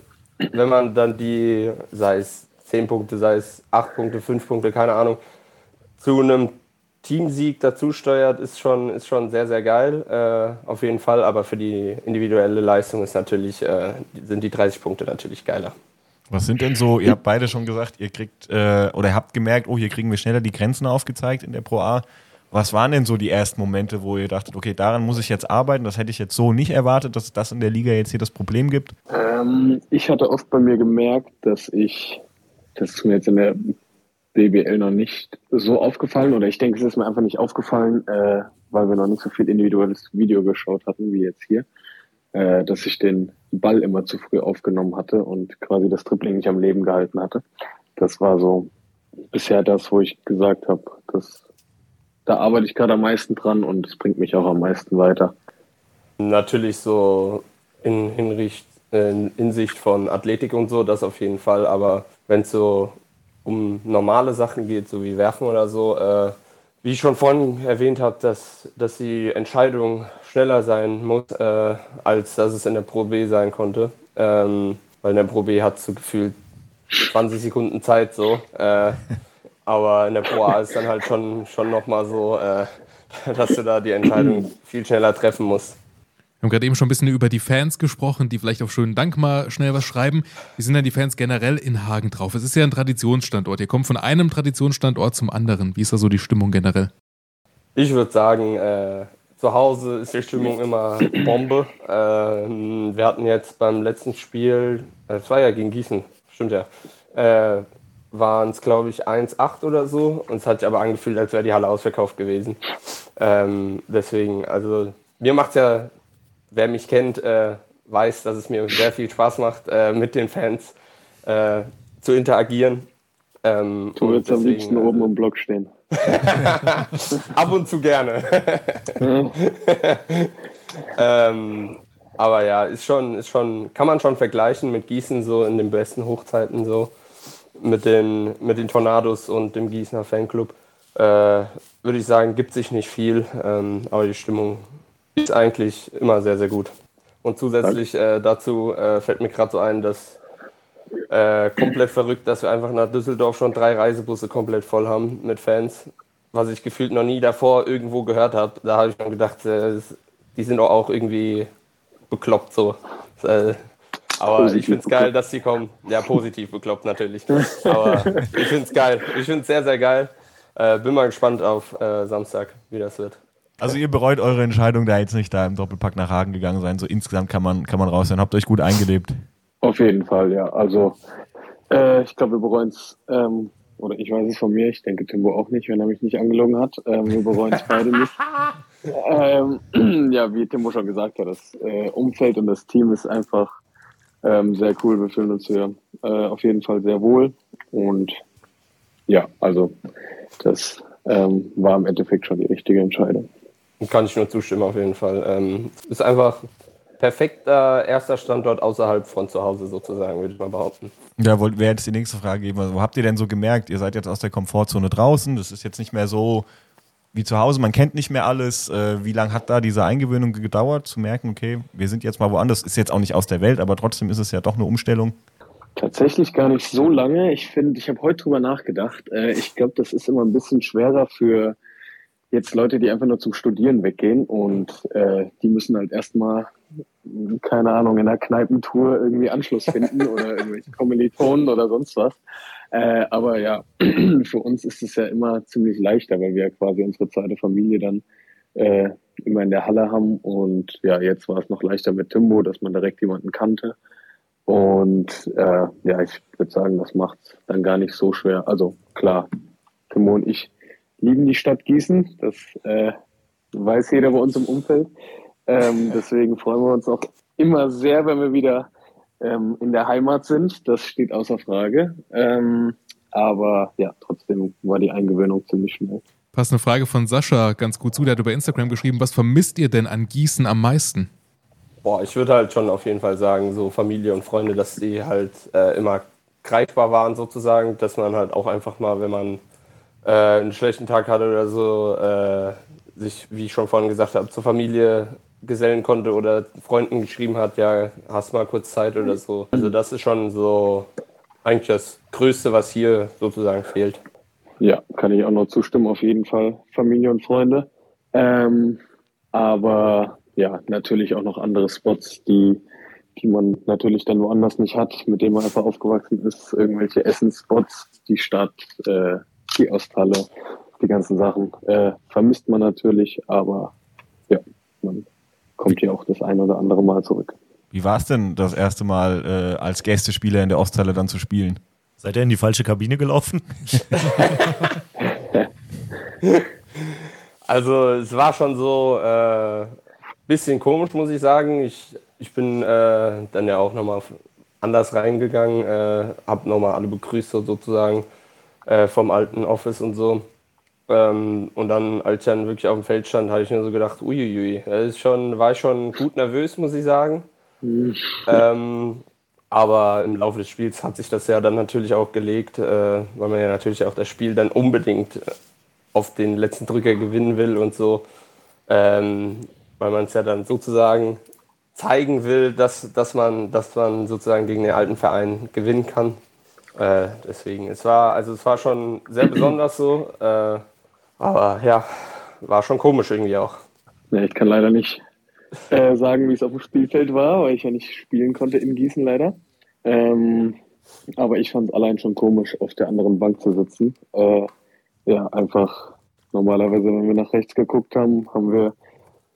wenn man dann die, sei es 10 Punkte, sei es 8 Punkte, 5 Punkte, keine Ahnung, zu einem Teamsieg dazu steuert, ist schon, ist schon sehr, sehr geil, äh, auf jeden Fall, aber für die individuelle Leistung ist natürlich, äh, sind die 30 Punkte natürlich geiler. Was sind denn so, ihr habt beide schon gesagt, ihr kriegt, äh, oder habt gemerkt, oh, hier kriegen wir schneller die Grenzen aufgezeigt in der Pro A. Was waren denn so die ersten Momente, wo ihr dachtet, okay, daran muss ich jetzt arbeiten, das hätte ich jetzt so nicht erwartet, dass es das in der Liga jetzt hier das Problem gibt? Ähm, ich hatte oft bei mir gemerkt, dass ich, das ist mir jetzt in der BBL noch nicht so aufgefallen, oder ich denke, es ist mir einfach nicht aufgefallen, äh, weil wir noch nicht so viel individuelles Video geschaut hatten wie jetzt hier, äh, dass ich den Ball immer zu früh aufgenommen hatte und quasi das Tripling nicht am Leben gehalten hatte. Das war so bisher das, wo ich gesagt habe, dass da arbeite ich gerade am meisten dran und es bringt mich auch am meisten weiter. Natürlich so in Hinricht, in Hinsicht von Athletik und so, das auf jeden Fall. Aber wenn es so um normale Sachen geht, so wie Werfen oder so, äh, wie ich schon vorhin erwähnt habe, dass, dass die Entscheidung schneller sein muss, äh, als dass es in der Pro B sein konnte. Ähm, weil in der Pro B hat so gefühlt 20 Sekunden Zeit so. Äh, aber in der Pro A ist dann halt schon, schon nochmal so, äh, dass du da die Entscheidung viel schneller treffen musst. Wir haben gerade eben schon ein bisschen über die Fans gesprochen, die vielleicht auf schönen Dank mal schnell was schreiben. Wie sind denn die Fans generell in Hagen drauf? Es ist ja ein Traditionsstandort. Ihr kommt von einem Traditionsstandort zum anderen. Wie ist da so die Stimmung generell? Ich würde sagen, äh, zu Hause ist die Stimmung immer Bombe. Ähm, wir hatten jetzt beim letzten Spiel, äh, es war ja gegen Gießen, stimmt ja, äh, waren es glaube ich 1-8 oder so. Und es hat sich aber angefühlt, als wäre die Halle ausverkauft gewesen. Ähm, deswegen, also mir macht ja, wer mich kennt, äh, weiß, dass es mir sehr viel Spaß macht, äh, mit den Fans äh, zu interagieren. Ähm, Du würdest am liebsten also, oben im Block stehen. Ab und zu gerne. ähm, aber ja, ist schon, ist schon, kann man schon vergleichen mit Gießen so in den besten Hochzeiten so mit den, mit den Tornados und dem Gießener Fanclub. Äh, Würde ich sagen, gibt sich nicht viel, ähm, aber die Stimmung ist eigentlich immer sehr, sehr gut. Und zusätzlich äh, dazu äh, fällt mir gerade so ein, dass äh, komplett verrückt, dass wir einfach nach Düsseldorf schon drei Reisebusse komplett voll haben mit Fans, was ich gefühlt noch nie davor irgendwo gehört habe. Da habe ich dann gedacht, äh, die sind doch auch irgendwie bekloppt so. Äh, aber Positiv ich finde es geil, dass sie kommen. Ja, positiv bekloppt natürlich. Aber ich finde es geil. Ich finde es sehr, sehr geil. Äh, bin mal gespannt auf Samstag, wie das wird. Also ihr bereut eure Entscheidung, da jetzt nicht da im Doppelpack nach Hagen gegangen sein. So insgesamt kann man, kann man raus sein. Habt euch gut eingelebt. Auf jeden Fall, ja. Also äh, ich glaube, wir bereuen es, ähm, oder ich weiß es von mir, ich denke Timbo auch nicht, wenn er mich nicht angelogen hat. Ähm, wir bereuen es beide nicht. Ähm, ja, wie Timbo schon gesagt hat, das äh, Umfeld und das Team ist einfach ähm, sehr cool. Wir fühlen uns hier äh, auf jeden Fall sehr wohl. Und ja, also das ähm, war im Endeffekt schon die richtige Entscheidung. Kann ich nur zustimmen, auf jeden Fall. Ähm, ist einfach perfekter erster Standort außerhalb von zu Hause sozusagen, würde ich mal behaupten. Ja, wäre jetzt die nächste Frage geben. Also, wo habt ihr denn so gemerkt, ihr seid jetzt aus der Komfortzone draußen, das ist jetzt nicht mehr so wie zu Hause, man kennt nicht mehr alles. Äh, wie lange hat da diese Eingewöhnung gedauert, zu merken, okay, wir sind jetzt mal woanders, ist jetzt auch nicht aus der Welt, aber trotzdem ist es ja doch eine Umstellung. Tatsächlich gar nicht so lange. Ich finde, ich habe heute drüber nachgedacht. Äh, ich glaube, das ist immer ein bisschen schwerer für jetzt Leute, die einfach nur zum Studieren weggehen und äh, die müssen halt erstmal, keine Ahnung, in einer Kneipentour irgendwie Anschluss finden oder irgendwelche Kommilitonen oder sonst was. Äh, aber ja, für uns ist es ja immer ziemlich leichter, weil wir ja quasi unsere zweite Familie dann äh, immer in der Halle haben. Und ja, jetzt war es noch leichter mit Timbo, dass man direkt jemanden kannte. Und äh, ja, ich würde sagen, das macht dann gar nicht so schwer. Also klar, Timbo und ich lieben die Stadt Gießen. Das äh, weiß jeder bei uns im Umfeld. Ähm, deswegen freuen wir uns auch immer sehr, wenn wir wieder ähm, in der Heimat sind. Das steht außer Frage. Ähm, aber ja, trotzdem war die Eingewöhnung ziemlich schnell. Passt eine Frage von Sascha ganz gut zu. Der hat über Instagram geschrieben, was vermisst ihr denn an Gießen am meisten? Boah, ich würde halt schon auf jeden Fall sagen, so Familie und Freunde, dass die halt äh, immer greifbar waren sozusagen, dass man halt auch einfach mal, wenn man äh, einen schlechten Tag hatte oder so, äh, sich, wie ich schon vorhin gesagt habe, zur Familie gesellen konnte oder Freunden geschrieben hat, ja, hast mal kurz Zeit oder so. Also das ist schon so eigentlich das Größte, was hier sozusagen fehlt. Ja, kann ich auch noch zustimmen, auf jeden Fall. Familie und Freunde. Ähm, aber ja, natürlich auch noch andere Spots, die, die man natürlich dann woanders nicht hat, mit denen man einfach aufgewachsen ist. Irgendwelche Essensspots, die Stadt, äh, die Osthalle, die ganzen Sachen. Äh, vermisst man natürlich, aber ja, man kommt ja auch das ein oder andere Mal zurück. Wie war es denn, das erste Mal äh, als Gästespieler in der Osthalle dann zu spielen? Seid ihr in die falsche Kabine gelaufen? Also es war schon so äh, bisschen komisch, muss ich sagen. Ich, ich bin äh, dann ja auch nochmal anders reingegangen, äh, habe nochmal alle begrüßt so sozusagen äh, vom alten Office und so. Ähm, und dann, als ich dann wirklich auf dem Feld stand, habe ich mir so gedacht, uiuiui, das ist schon, war ich schon gut nervös, muss ich sagen. ähm, aber im Laufe des Spiels hat sich das ja dann natürlich auch gelegt, äh, weil man ja natürlich auch das Spiel dann unbedingt auf den letzten Drücker gewinnen will und so. Ähm, weil man es ja dann sozusagen zeigen will, dass, dass, man, dass man sozusagen gegen den alten Verein gewinnen kann. Äh, deswegen, es war, also es war schon sehr besonders so, äh, aber ja, war schon komisch irgendwie auch. Ja, ich kann leider nicht äh, sagen, wie es auf dem Spielfeld war, weil ich ja nicht spielen konnte in Gießen leider. Ähm, aber ich fand es allein schon komisch, auf der anderen Bank zu sitzen. Äh, ja, einfach normalerweise, wenn wir nach rechts geguckt haben, haben wir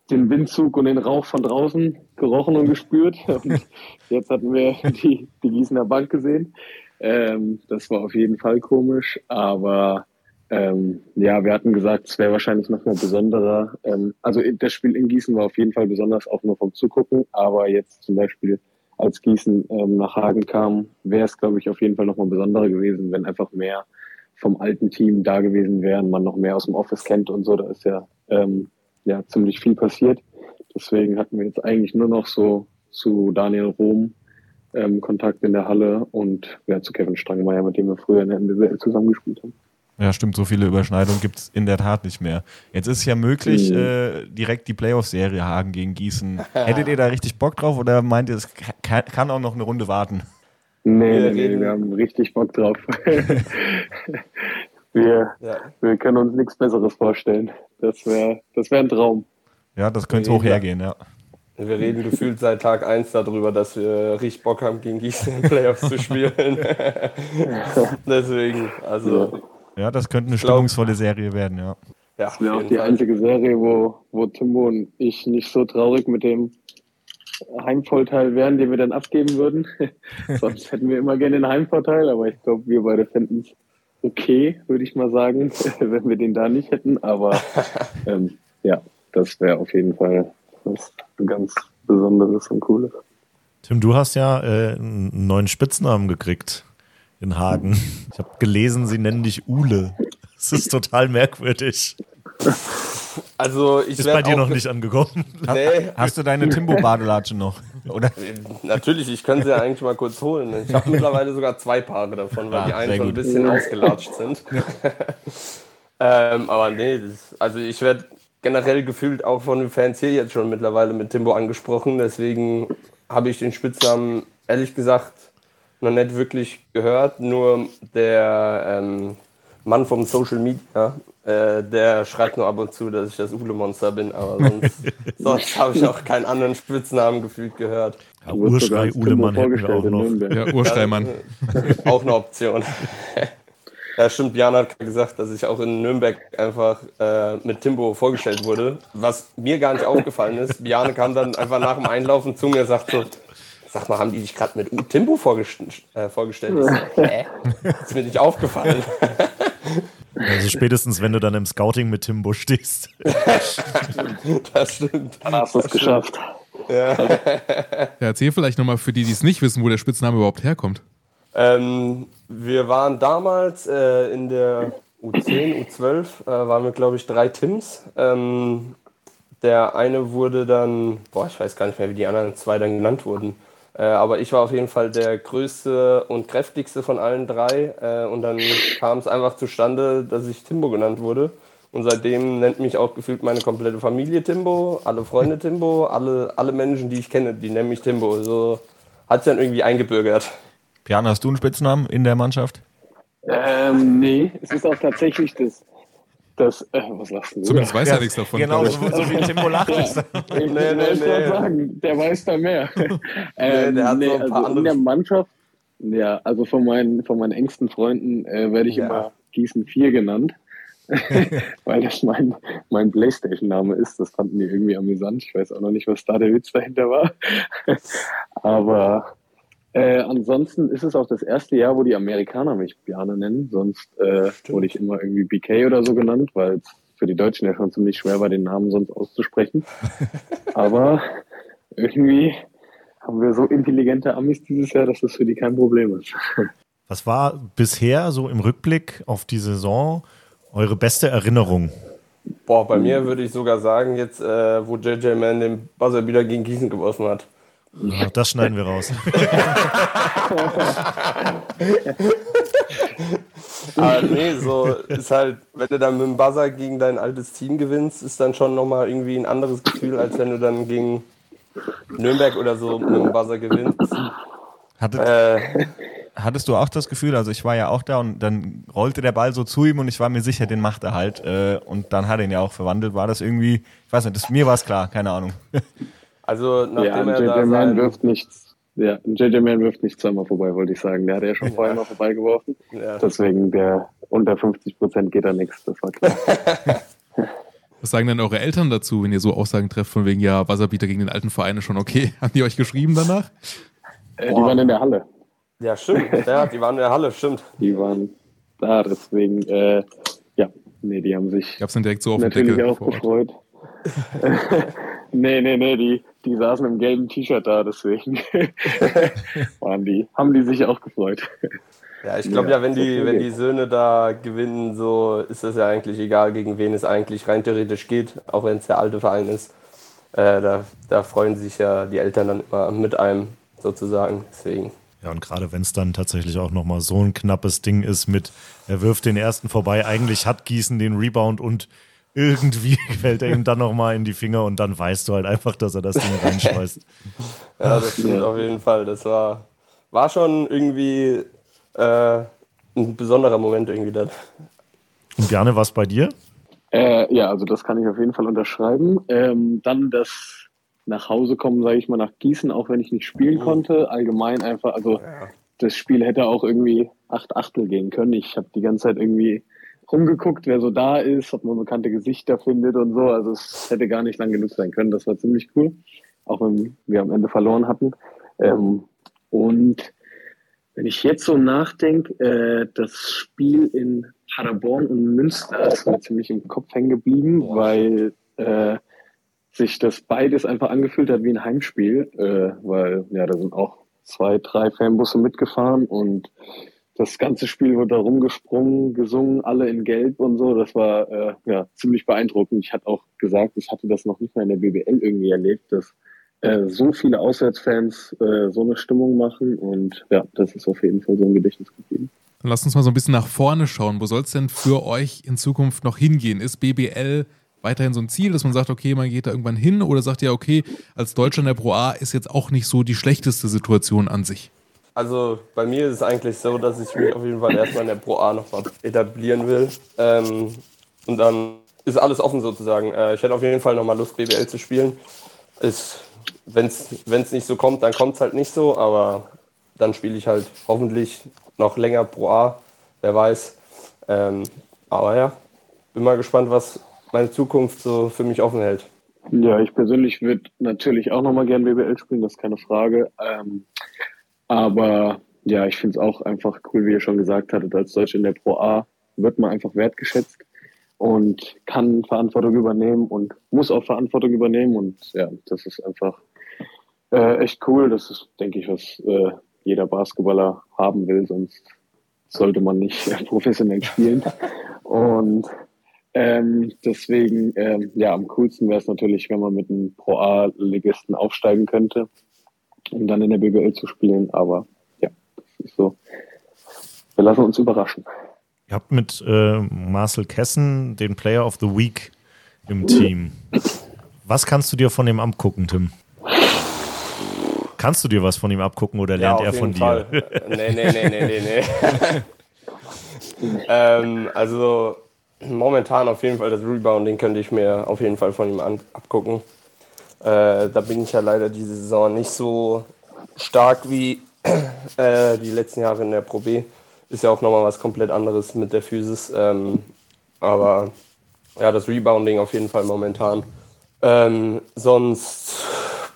den Windzug und den Rauch von draußen gerochen und gespürt. Und jetzt hatten wir die, die Gießener Bank gesehen. Ähm, das war auf jeden Fall komisch, aber ähm, ja, wir hatten gesagt, es wäre wahrscheinlich noch mal besonderer. Ähm, also das Spiel in Gießen war auf jeden Fall besonders, auch nur vom Zugucken. Aber jetzt zum Beispiel, als Gießen ähm, nach Hagen kam, wäre es, glaube ich, auf jeden Fall noch mal besonderer gewesen, wenn einfach mehr vom alten Team da gewesen wären, man noch mehr aus dem Office kennt und so. Da ist ja, ähm, ja ziemlich viel passiert. Deswegen hatten wir jetzt eigentlich nur noch so zu Daniel Rom ähm, Kontakt in der Halle und ja, zu Kevin Strangmeier, mit dem wir früher in der NBWL zusammengespielt haben. Ja, stimmt, so viele Überschneidungen gibt es in der Tat nicht mehr. Jetzt ist es ja möglich, Mhm. äh, direkt die Playoff-Serie Hagen gegen Gießen. Hättet ihr da richtig Bock drauf oder meint ihr, es kann, kann auch noch eine Runde warten? Nee, Wir nee, nee, wir haben richtig Bock drauf. wir, Ja. wir können uns nichts Besseres vorstellen. Das wäre das wär ein Traum. Ja, das könnte Nee, hoch hergehen, ja. Wir reden gefühlt seit Tag 1 darüber, dass wir richtig Bock haben, gegen Gießen Playoffs zu spielen. Deswegen, also, Ja, das könnte eine glaub- stimmungsvolle Serie werden, ja. ja, Das wäre auch die Fall. einzige Serie, wo, wo Timbo und ich nicht so traurig mit dem Heimvorteil wären, den wir dann abgeben würden. Sonst hätten wir immer gerne den Heimvorteil, aber ich glaube, wir beide fänden es okay, würde ich mal sagen, wenn wir den da nicht hätten. Aber ähm, ja, das wäre auf jeden Fall was ganz Besonderes und Cooles. Tim, du hast ja äh, einen neuen Spitznamen gekriegt in Hagen. Ich habe gelesen, sie nennen dich Ule. Das ist total merkwürdig. Also, ich Ist bei dir auch noch nicht angekommen. Nee, Hast du deine Timbo-Badelatsche noch? Oder? Natürlich, ich könnte sie ja eigentlich mal kurz holen. Ich habe mittlerweile sogar zwei Paare davon, weil Ah, die einen schon ein bisschen ausgelatscht sind. ähm, aber nee, das, also ich werde generell gefühlt auch von den Fans hier jetzt schon mittlerweile mit Timbo angesprochen. Deswegen habe ich den Spitznamen ehrlich gesagt noch nicht wirklich gehört. Nur der ähm, Mann vom Social Media Äh, der schreibt nur ab und zu, dass ich das Ule-Monster bin, aber sonst, sonst habe ich auch keinen anderen Spitznamen gefühlt gehört. Ja, Du wirst sogar Urschrei als Timbo Uhlemann hätten wir auch noch. Ja, Ursteinmann. auch eine Option. Ja, stimmt, Björn hat gesagt, dass ich auch in Nürnberg einfach äh, mit Timbo vorgestellt wurde. Was mir gar nicht aufgefallen ist, Björn kam dann einfach nach dem Einlaufen zu mir und sagt so, sag mal, haben die dich gerade mit U- Timbo vorgest äh, vorgestellt? Ich so, Hä? Ist mir nicht aufgefallen. Also spätestens, wenn du dann im Scouting mit Timbo stehst. Das stimmt. Dann hast du es geschafft. Ja, erzähl vielleicht nochmal für die, die es nicht wissen, wo der Spitzname überhaupt herkommt. Ähm, wir waren damals äh, in der U10, U12, äh, waren wir, glaube ich, drei Tims. Ähm, der eine wurde dann, boah, ich weiß gar nicht mehr, wie die anderen zwei dann genannt wurden. Äh, aber ich war auf jeden Fall der größte und kräftigste von allen drei. Äh, und dann kam es einfach zustande, dass ich Timbo genannt wurde. Und seitdem nennt mich auch gefühlt meine komplette Familie Timbo, alle Freunde Timbo, alle, alle Menschen, die ich kenne, die nennen mich Timbo. So hat sich dann irgendwie eingebürgert. Pian, hast du einen Spitznamen in der Mannschaft? Ähm, nee, es ist auch tatsächlich das, das äh, was sagst du? Zumindest weiß er nichts davon. Genau, so, so wie Timbo lacht. ist- Ich Nee, nee, wollte nee. gerade sagen, der weiß da mehr. ähm, der hat so ein paar also in der Mannschaft, ja, also von meinen, von meinen engsten Freunden äh, werde ich Ja. immer Gießen 4 genannt. Weil das mein, mein Playstation-Name ist. Das fanden die irgendwie amüsant. Ich weiß auch noch nicht, was da der Witz dahinter war. Aber äh, ansonsten ist es auch das erste Jahr, wo die Amerikaner mich Bjarne nennen. Sonst äh, wurde ich immer irgendwie BK oder so genannt, weil es für die Deutschen ja schon ziemlich schwer war, den Namen sonst auszusprechen. Aber irgendwie haben wir so intelligente Amis dieses Jahr, dass das für die kein Problem ist. Was war bisher so im Rückblick auf die Saison eure beste Erinnerung? Boah, bei mir würde ich sogar sagen, jetzt, äh, wo JJ Man den Buzzer wieder gegen Gießen geworfen hat. Ja, das schneiden wir raus. Aber nee, so ist halt, wenn du dann mit dem Buzzer gegen dein altes Team gewinnst, ist dann schon nochmal irgendwie ein anderes Gefühl, als wenn du dann gegen Nürnberg oder so mit dem Buzzer gewinnst. Hattet, Äh, hattest du auch das Gefühl, also ich war ja auch da und dann rollte der Ball so zu ihm und ich war mir sicher, den macht er halt. Äh, und dann hat er ihn ja auch verwandelt. War das irgendwie, ich weiß nicht, das, mir war es klar, keine Ahnung. Also Ja, nachdem er JJ da Man sein, wirft nichts. Ja, JJ Man wirft nicht zweimal vorbei, wollte ich sagen. Der hat ja schon vorher mal vorbeigeworfen. ja, Deswegen der unter 50 Prozent geht da nichts, das war klar. Was sagen denn eure Eltern dazu, wenn ihr so Aussagen trefft, von wegen, ja, Wasserbieter gegen den alten Verein ist schon okay? Haben die euch geschrieben danach? Äh, die waren in der Halle. ja, stimmt. Ja, die waren in der Halle, stimmt. Die waren da, deswegen, äh, ja, nee, die haben sich Gab's dann direkt so auf den natürlich Deckel auch gefreut. nee, nee, nee, die, die saßen im gelben T-Shirt da, deswegen waren die, haben die sich auch gefreut. Ja, ich glaube Ja, ja, wenn die, wenn die Söhne da gewinnen, so ist es ja eigentlich egal, gegen wen es eigentlich rein theoretisch geht, auch wenn es der alte Verein ist. Äh, da, da freuen sich ja die Eltern dann immer mit einem sozusagen. Deswegen. Ja, und gerade wenn es dann tatsächlich auch nochmal so ein knappes Ding ist mit, er wirft den ersten vorbei, eigentlich hat Gießen den Rebound und irgendwie fällt er ihm dann nochmal in die Finger und dann weißt du halt einfach, dass er das Ding reinschmeißt. Ja, das stimmt ja. auf jeden Fall. Das war, war schon irgendwie äh, ein besonderer Moment irgendwie dann. Und Bjarne, was bei dir? Äh, ja, also das kann ich auf jeden Fall unterschreiben. Ähm, dann das nach Hause kommen, sage ich mal, nach Gießen, auch wenn ich nicht spielen konnte. Allgemein einfach, also das Spiel hätte auch irgendwie acht Achtel gehen können. Ich habe die ganze Zeit irgendwie rumgeguckt, wer so da ist, ob man bekannte Gesichter findet und so. Also es hätte gar nicht lang genug sein können. Das war ziemlich cool, auch wenn wir am Ende verloren hatten. Ähm, und wenn ich jetzt so nachdenke, äh, das Spiel in Paderborn und Münster ist mir ziemlich im Kopf hängen geblieben, weil äh, sich das beides einfach angefühlt hat wie ein Heimspiel, äh, weil ja, da sind auch zwei, drei Fanbusse mitgefahren und das ganze Spiel wurde da rumgesprungen, gesungen, alle in Gelb und so. Das war äh, ja ziemlich beeindruckend. Ich hatte auch gesagt, ich hatte das noch nicht mal in der BBL irgendwie erlebt, dass äh, so viele Auswärtsfans äh, so eine Stimmung machen und ja, das ist auf jeden Fall so ein Gedächtnis geblieben. Dann lasst uns mal so ein bisschen nach vorne schauen. Wo soll es denn für euch in Zukunft noch hingehen? Ist BBL weiterhin so ein Ziel, dass man sagt, okay, man geht da irgendwann hin? Oder sagt ihr, okay, als Deutscher in der Pro A ist jetzt auch nicht so die schlechteste Situation an sich? Also bei mir ist es eigentlich so, dass ich mich auf jeden Fall erstmal in der Pro A nochmal etablieren will. Ähm, Und dann ist alles offen sozusagen. Äh, ich hätte auf jeden Fall nochmal Lust, BBL zu spielen. Wenn es nicht so kommt, dann kommt es halt nicht so, aber dann spiele ich halt hoffentlich noch länger pro A, wer weiß. Ähm, aber ja, bin mal gespannt, was meine Zukunft so für mich offen hält. Ja, ich persönlich würde natürlich auch nochmal gern BBL spielen, das ist keine Frage. Ähm, aber ja, ich finde es auch einfach cool, wie ihr schon gesagt hattet, als Deutsch in der Pro A wird man einfach wertgeschätzt und kann Verantwortung übernehmen und muss auch Verantwortung übernehmen. Und ja, das ist einfach äh, echt cool. Das ist, denke ich, was äh, jeder Basketballer haben will, sonst sollte man nicht äh, professionell spielen. Und ähm, deswegen, ähm, ja, am coolsten wäre es natürlich, wenn man mit einem Pro A-Ligisten aufsteigen könnte, um dann in der BBL zu spielen. Aber ja, das ist so. Wir lassen uns überraschen. Ihr habt mit äh, Marcel Kessen den Player of the Week im Team. Was kannst du dir von ihm abgucken, Tim? Kannst du dir was von ihm abgucken oder lernt Ja, er auf von jeden dir? Fall. Nee, nee, nee, nee, nee, nee. ähm, also momentan auf jeden Fall das Rebounding könnte ich mir auf jeden Fall von ihm an, abgucken. Äh, da bin ich ja leider diese Saison nicht so stark wie äh, die letzten Jahre in der Pro B. Ist ja auch nochmal was komplett anderes mit der Physis. Ähm, aber ja, das Rebounding auf jeden Fall momentan. Ähm, sonst, pff,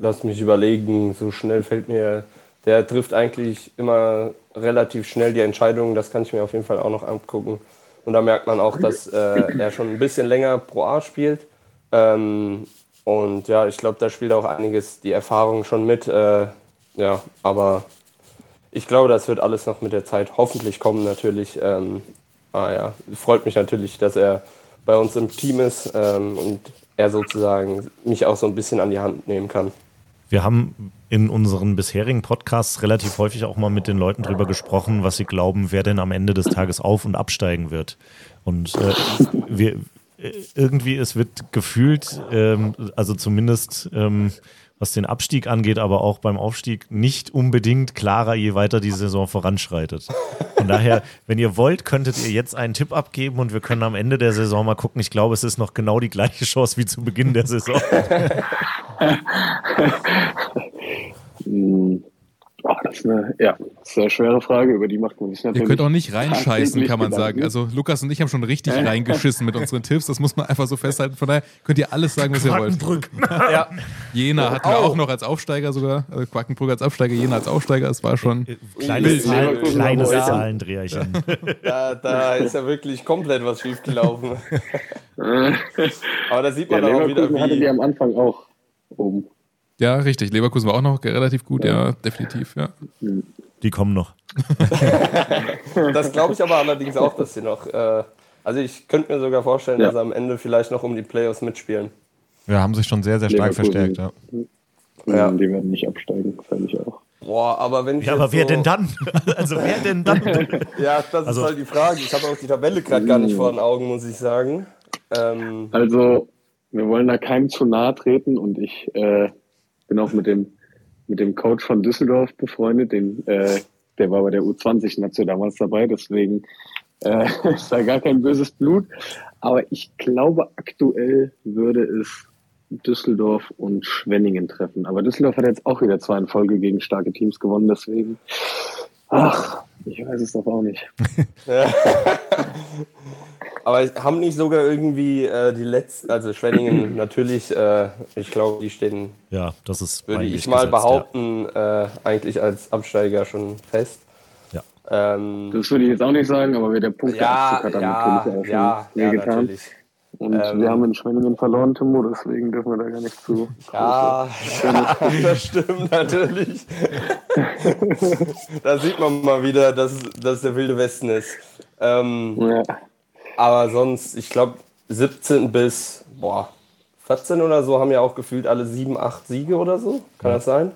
lass mich überlegen, so schnell fällt mir, der trifft eigentlich immer relativ schnell die Entscheidungen, das kann ich mir auf jeden Fall auch noch angucken. Und da merkt man auch, dass äh, er schon ein bisschen länger Pro A spielt. Ähm, und ja, ich glaube, da spielt auch einiges die Erfahrung schon mit. Äh, ja, aber ich glaube, das wird alles noch mit der Zeit hoffentlich kommen, natürlich. Ähm, ah ja, freut mich natürlich, dass er bei uns im Team ist ähm, und er sozusagen mich auch so ein bisschen an die Hand nehmen kann. Wir haben in unseren bisherigen Podcasts relativ häufig auch mal mit den Leuten drüber gesprochen, was sie glauben, wer denn am Ende des Tages auf- und absteigen wird. Und äh, wir, irgendwie, es wird gefühlt, ähm, also zumindest ähm, was den Abstieg angeht, aber auch beim Aufstieg nicht unbedingt klarer, je weiter die Saison voranschreitet. Von daher, wenn ihr wollt, könntet ihr jetzt einen Tipp abgeben und wir können am Ende der Saison mal gucken. Ich glaube, es ist noch genau die gleiche Chance wie zu Beginn der Saison. Ah, das ist eine ja, sehr schwere Frage, über die macht man sich Ihr natürlich. könnt auch nicht reinscheißen, kann man Gedanken. sagen. Also Lukas und ich haben schon richtig reingeschissen mit unseren Tipps. Das muss man einfach so festhalten. Von daher könnt ihr alles sagen, was ihr wollt. Ja, Jena hatten wir Au. auch noch als Aufsteiger sogar. Also Quackenbrück als Aufsteiger, Jena als Aufsteiger. Es war schon. Kleines. Zahl, Leverkusen kleines aber weiter. Zahlendreherchen. da, da ist ja wirklich komplett was schiefgelaufen. Aber da sieht Ja, man dann auch wieder, Leverkusen hatte die wie. am Anfang auch oben. Ja, richtig. Leverkusen war auch noch relativ gut, ja, definitiv, ja. Die kommen noch. Das glaube ich aber allerdings auch, dass sie noch. Äh, also ich könnte mir sogar vorstellen, Ja. dass sie am Ende vielleicht noch um die Playoffs mitspielen. Wir haben sich schon sehr, sehr stark Leverkusen. verstärkt. Ja. Ja. Die werden nicht absteigen, fände ich auch. Boah, aber wenn ich Ja, aber wer so, denn dann? Also wer denn dann? Ja, das Also- ist halt die Frage. Ich habe auch die Tabelle gerade gar nicht vor den Augen, muss ich sagen. Ähm, Also, wir wollen da keinem zu nahe treten und ich äh, bin auch mit dem, mit dem Coach von Düsseldorf befreundet, den, äh, der war bei der U20-Nation damals dabei, deswegen äh, ist da gar kein böses Blut. Aber ich glaube, aktuell würde es Düsseldorf und Schwenningen treffen. Aber Düsseldorf hat jetzt auch wieder zwei in Folge gegen starke Teams gewonnen, deswegen, ach, ich weiß es doch auch nicht. aber haben nicht sogar irgendwie äh, die letzten, also Schwenningen natürlich, äh, ich glaube, die stehen, Ja, das ist würde ich mal gesetzt, behaupten, äh, eigentlich als Absteiger schon fest. Ja. Ähm, Das würde ich jetzt auch nicht sagen, aber wer der Punkt ja, hat dann ja, natürlich auch schon ja, ja, getan. natürlich. Und Ähm, wir haben in Schwenningen verloren, Timo, deswegen dürfen wir da gar nicht zu. Ja, das stimmt natürlich. da sieht man mal wieder, dass, dass der Wilde Westen ist. Ähm, Ja, aber sonst, ich glaube, 17 bis boah, 14 oder so haben ja auch gefühlt alle 7, 8 Siege oder so. Kann das sein?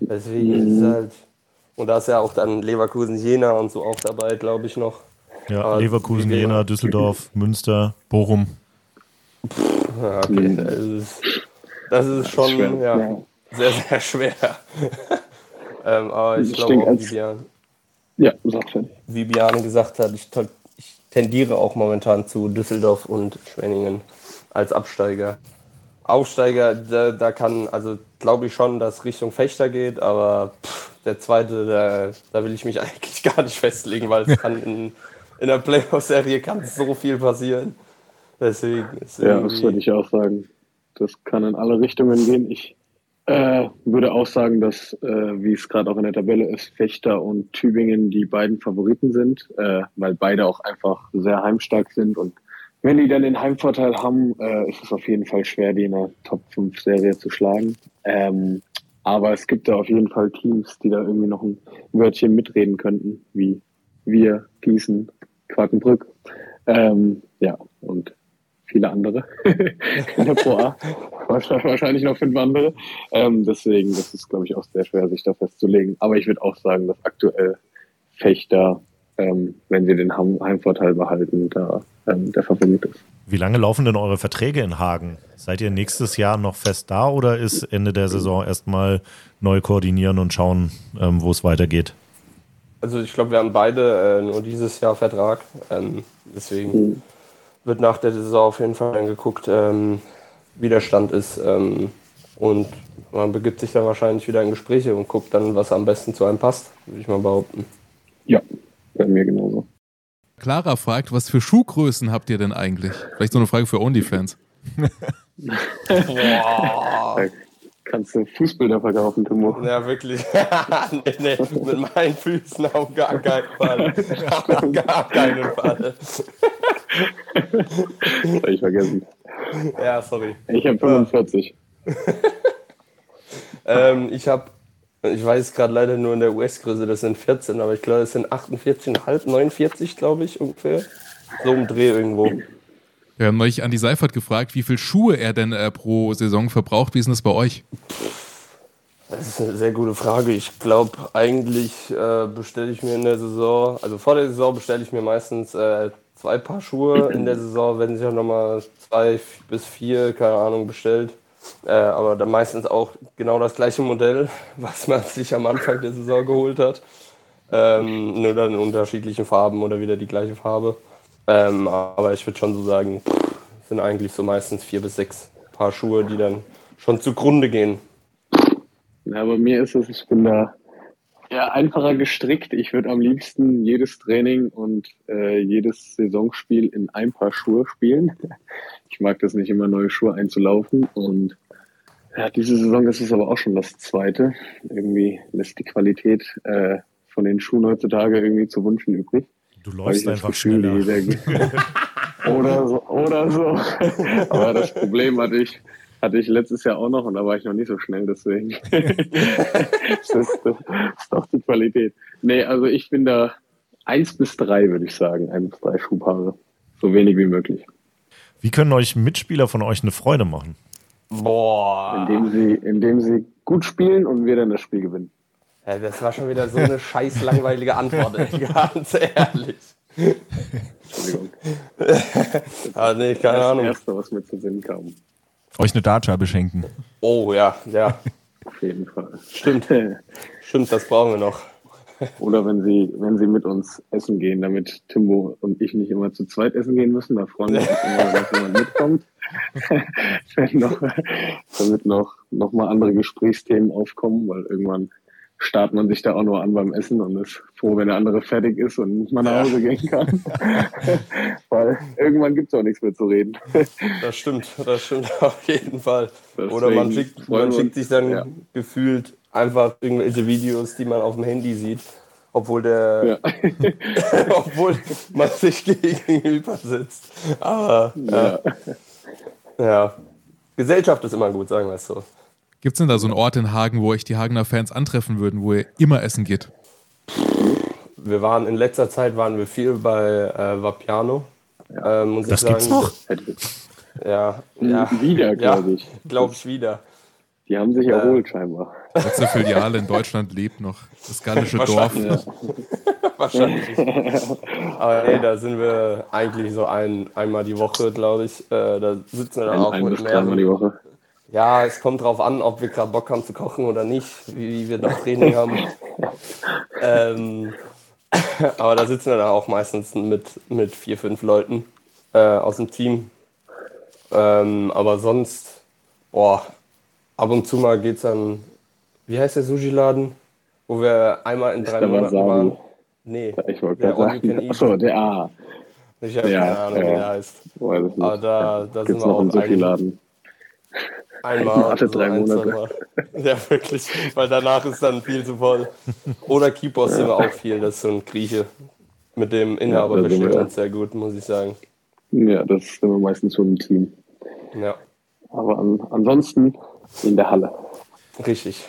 Deswegen ist es halt. Und da ist ja auch dann Leverkusen, Jena und so auch dabei, glaube ich noch. Ja, Aber Leverkusen, Jena, Düsseldorf, Münster. Bochum. Ja, okay, das ist, das ist schon schwer. ja, Ja. sehr, sehr schwer. ähm, aber ich Ich glaube auch, als- wie Bian, ja Biane gesagt hat, ich tendiere auch momentan zu Düsseldorf und Schwenningen als Absteiger. Aufsteiger, da, da kann, also glaube ich schon, dass Richtung Fechter geht, aber pff, der zweite, da, da will ich mich eigentlich gar nicht festlegen, weil es kann in, in der Playoff-Serie kann so viel passieren. Deswegen ist Ja, das würde ich auch sagen. Das kann in alle Richtungen gehen. Ich äh, würde auch sagen, dass, äh, wie es gerade auch in der Tabelle ist, Fechter und Tübingen die beiden Favoriten sind, äh, weil beide auch einfach sehr heimstark sind. Und wenn die dann den Heimvorteil haben, äh, ist es auf jeden Fall schwer, die in der Top-5-Serie zu schlagen. Ähm, aber es gibt da auf jeden Fall Teams, die da irgendwie noch ein Wörtchen mitreden könnten, wie wir, Gießen, Quakenbrück. Ähm, ja, und viele andere in der Pro A. Wahrscheinlich noch fünf andere. Ähm, deswegen, das ist, glaube ich, auch sehr schwer, sich da festzulegen. Aber ich würde auch sagen, dass aktuell Fechter, ähm, wenn sie den Heim Heimvorteil behalten, da ähm, der Favorit ist. Wie lange laufen denn eure Verträge in Hagen? Seid ihr nächstes Jahr noch fest da oder ist Ende der Saison erstmal neu koordinieren und schauen, ähm, wo es weitergeht? Also ich glaube, wir haben beide äh, nur dieses Jahr Vertrag. Ähm, deswegen wird nach der Saison auf jeden Fall dann geguckt, ähm, wie der Stand ist. Ähm, und man begibt sich dann wahrscheinlich wieder in Gespräche und guckt dann, was am besten zu einem passt, würde ich mal behaupten. Ja, bei mir genauso. Clara fragt, was für Schuhgrößen habt ihr denn eigentlich? Vielleicht so eine Frage für OnlyFans. Boah. Kannst du Fußbilder verkaufen, Timo. Ja, wirklich. nee, nee, mit meinen Füßen auf gar keinen Fall. auf gar keinen Fall. Das habe ich vergessen. Ja, sorry. Ich habe 45. Ähm, ich habe, ich weiß gerade leider nur in der US-Größe, das sind 14, aber ich glaube, das sind 48,5, 49, glaube ich, ungefähr. So im Dreh irgendwo. Wir haben neulich Andi Seifert gefragt, wie viel Schuhe er denn äh, pro Saison verbraucht. Wie ist das bei euch? Das ist eine sehr gute Frage. Ich glaube, eigentlich äh, bestelle ich mir in der Saison, also vor der Saison bestelle ich mir meistens äh, zwei Paar Schuhe. In der Saison werden sich auch nochmal zwei bis vier, keine Ahnung, bestellt. Äh, aber dann meistens auch genau das gleiche Modell, was man sich am Anfang der Saison geholt hat. Ähm, nur dann in unterschiedlichen Farben oder wieder die gleiche Farbe. Ähm, aber ich würde schon so sagen, sind eigentlich so meistens vier bis sechs Paar Schuhe, die dann schon zugrunde gehen. Ja, bei mir ist es, ich bin da ja, einfacher gestrickt. Ich würde am liebsten jedes Training und äh, jedes Saisonspiel in ein Paar Schuhe spielen. Ich mag das nicht immer, neue Schuhe einzulaufen. Und ja, diese Saison ist es aber auch schon das zweite. Irgendwie lässt die Qualität äh, von den Schuhen heutzutage irgendwie zu wünschen übrig. Du läufst einfach Gefühl, schneller. oder so, oder so. Aber das Problem hatte ich, hatte ich letztes Jahr auch noch und da war ich noch nicht so schnell, deswegen. das, ist, das ist doch die Qualität. Nee, also ich bin da eins bis drei, würde ich sagen. Ein bis drei Schuhpaare. So wenig wie möglich. Wie können euch Mitspieler von euch eine Freude machen? Boah. Indem sie, indem sie gut spielen und wir dann das Spiel gewinnen. Ja, das war schon wieder so eine scheiß langweilige Antwort, ganz ehrlich. Entschuldigung. Ah, nee, keine Das Ahnung. Erste, was mir zu Sinn kam. Euch eine Dartscheibe schenken. Oh ja, ja, Auf jeden Fall. stimmt. Stimmt, das brauchen wir noch. Oder wenn sie, wenn sie mit uns essen gehen, damit Timbo und ich nicht immer zu zweit essen gehen müssen, da freuen wir uns immer, dass jemand mitkommt. noch, damit noch, noch mal andere Gesprächsthemen aufkommen, weil irgendwann starrt man sich da auch nur an beim Essen und ist froh, wenn der andere fertig ist und man nach Hause gehen kann. weil irgendwann gibt's auch nichts mehr zu reden. Das stimmt, das stimmt auf jeden Fall. Deswegen Oder man schickt, man schickt sich dann Ja. gefühlt einfach irgendwelche Videos, die man auf dem Handy sieht, obwohl der, Ja. obwohl man sich gegenüber sitzt. Aber ja. Ja. ja, Gesellschaft ist immer gut, sagen wir es so. Gibt es denn da so einen Ort in Hagen, wo euch die Hagener Fans antreffen würden, wo ihr immer essen geht? Wir waren in letzter Zeit waren wir viel bei äh, Vapiano. Äh, muss Das ich sagen. gibt's noch? Ja, ja. Wieder, glaube ich. Glaube ich wieder. Die haben sich erholt scheinbar. Letzte Filiale in Deutschland lebt noch. Das gallische Dorf. Wahrscheinlich. Wahrscheinlich. Aber nee, da sind wir eigentlich so ein, einmal die Woche, glaube ich. Äh, da sitzen wir dann Ein, auch ein mit bis dreimal die mehreren. Woche. Ja, es kommt drauf an, ob wir gerade Bock haben zu kochen oder nicht, wie, wie wir das Training haben. ähm, Aber da sitzen wir dann auch meistens mit, mit vier, fünf Leuten äh, aus dem Team. Ähm, aber sonst, boah, ab und zu mal geht's dann, wie heißt der Sushi-Laden? Wo wir einmal in drei Monaten waren. Nee, Ich wollte der sagen. Achso, der A. Ich habe Ja, keine Ahnung, wie ja. der heißt. Es. Aber da, da sind wir noch einen auch ein, Sushi-Laden. Einmal. Alle drei Monate. Ja, wirklich. Weil danach ist dann viel zu voll. Oder Kipos sind wir auch viel. Das ist so ein Grieche. Mit dem Inhaber Ja, sind wir. wir uns sehr gut, muss ich sagen. Ja, das ist immer meistens so ein Team. Ja, Aber an, ansonsten in der Halle. richtig.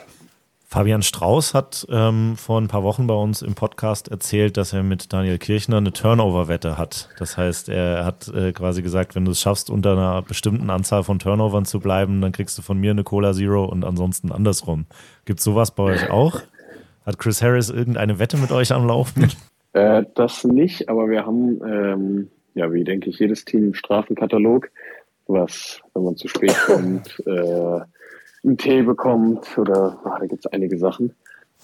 Fabian Strauß hat ähm, vor ein paar Wochen bei uns im Podcast erzählt, dass er mit Daniel Kirchner eine Turnover-Wette hat. Das heißt, er hat äh, quasi gesagt, wenn du es schaffst, unter einer bestimmten Anzahl von Turnovern zu bleiben, dann kriegst du von mir eine Cola Zero und ansonsten andersrum. Gibt sowas bei euch auch? Hat Chris Harris irgendeine Wette mit euch am Laufen? Äh, das nicht, aber wir haben, ähm, ja, wie denke ich, jedes Team einen Strafenkatalog, was, wenn man zu spät kommt, äh, einen Tee bekommt oder ah, da gibt es einige Sachen.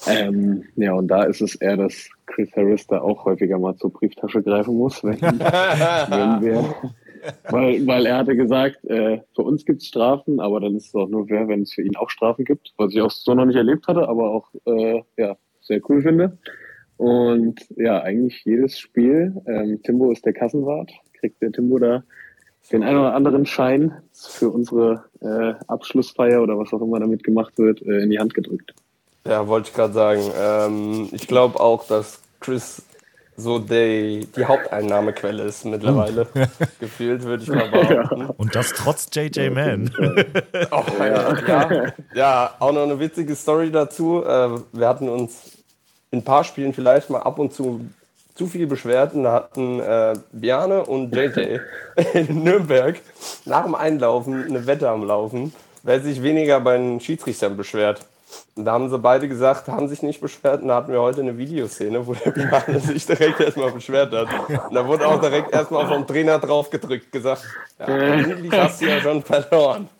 Ähm, ja, und da ist es eher, dass Chris Harris da auch häufiger mal zur Brieftasche greifen muss, wenn, wenn wir, weil, weil er hatte gesagt, äh, für uns gibt es Strafen, aber dann ist es auch nur fair, wenn es für ihn auch Strafen gibt, was ich auch so noch nicht erlebt hatte, aber auch äh, ja, sehr cool finde. Und ja, eigentlich jedes Spiel. Ähm, Timbo ist der Kassenwart. Kriegt der Timbo da den einen oder anderen Schein für unsere äh, Abschlussfeier oder was auch immer damit gemacht wird, äh, in die Hand gedrückt. Ja, wollte ich gerade sagen. Ähm, ich glaube auch, dass Chris so die, die Haupteinnahmequelle ist mittlerweile. Gefühlt, würde ich mal behaupten. Und das trotz JJ Mann. Oh, ja. Ja, ja, auch noch eine witzige Story dazu. Äh, wir hatten uns in ein paar Spielen vielleicht mal ab und zu zu viel beschwert und da hatten äh, Bjarne und JJ in Nürnberg nach dem Einlaufen eine Wette am Laufen, wer sich weniger bei den Schiedsrichtern beschwert. Und da haben sie beide gesagt, haben sich nicht beschwert. Und da hatten wir heute eine Videoszene, wo der Bjarne sich direkt erstmal beschwert hat. Und da wurde auch direkt erstmal vom Trainer drauf gedrückt, gesagt, ja, eigentlich hast du ja schon verloren.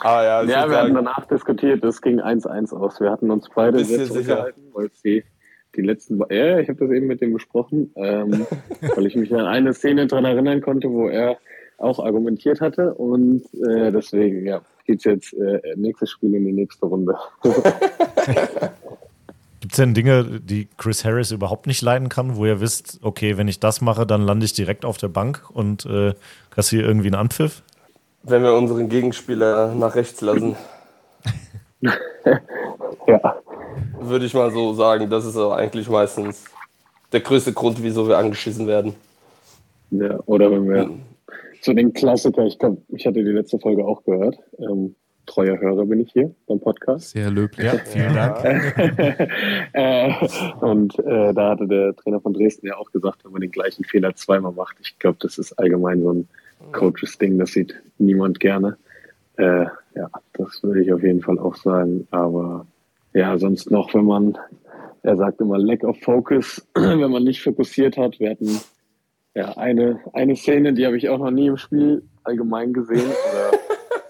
Ah ja, Ja, wir sagen, danach diskutiert, es ging 1-1 aus. Wir hatten uns beide sehr zurückgehalten, weil es die, letzten. Ja, ich habe das eben mit dem besprochen, ähm, weil ich mich an eine Szene dran erinnern konnte, wo er auch argumentiert hatte. Und äh, deswegen, ja, geht's jetzt äh, nächstes Spiel in die nächste Runde. Gibt es denn Dinge, die Chris Harris überhaupt nicht leiden kann, wo ihr wisst, okay, wenn ich das mache, dann lande ich direkt auf der Bank und äh, kassiere irgendwie einen Anpfiff? wenn wir unseren Gegenspieler nach rechts lassen, ja, würde ich mal so sagen, das ist auch eigentlich meistens der größte Grund, wieso wir angeschissen werden. ja, oder wenn wir zu den Klassiker, ich glaube, ich hatte die letzte Folge auch gehört. Ähm, treuer Hörer bin ich hier beim Podcast. Sehr löblich. Ja, vielen Dank. äh, und äh, da hatte der Trainer von Dresden ja auch gesagt, wenn man den gleichen Fehler zweimal macht, ich glaube, das ist allgemein so ein Coaches-Ding, das sieht niemand gerne. Äh, ja, das würde ich auf jeden Fall auch sagen. Aber ja, sonst noch, wenn man, er sagt immer Lack of Focus, wenn man nicht fokussiert hat. Wir hatten ja eine, eine Szene, die habe ich auch noch nie im Spiel allgemein gesehen.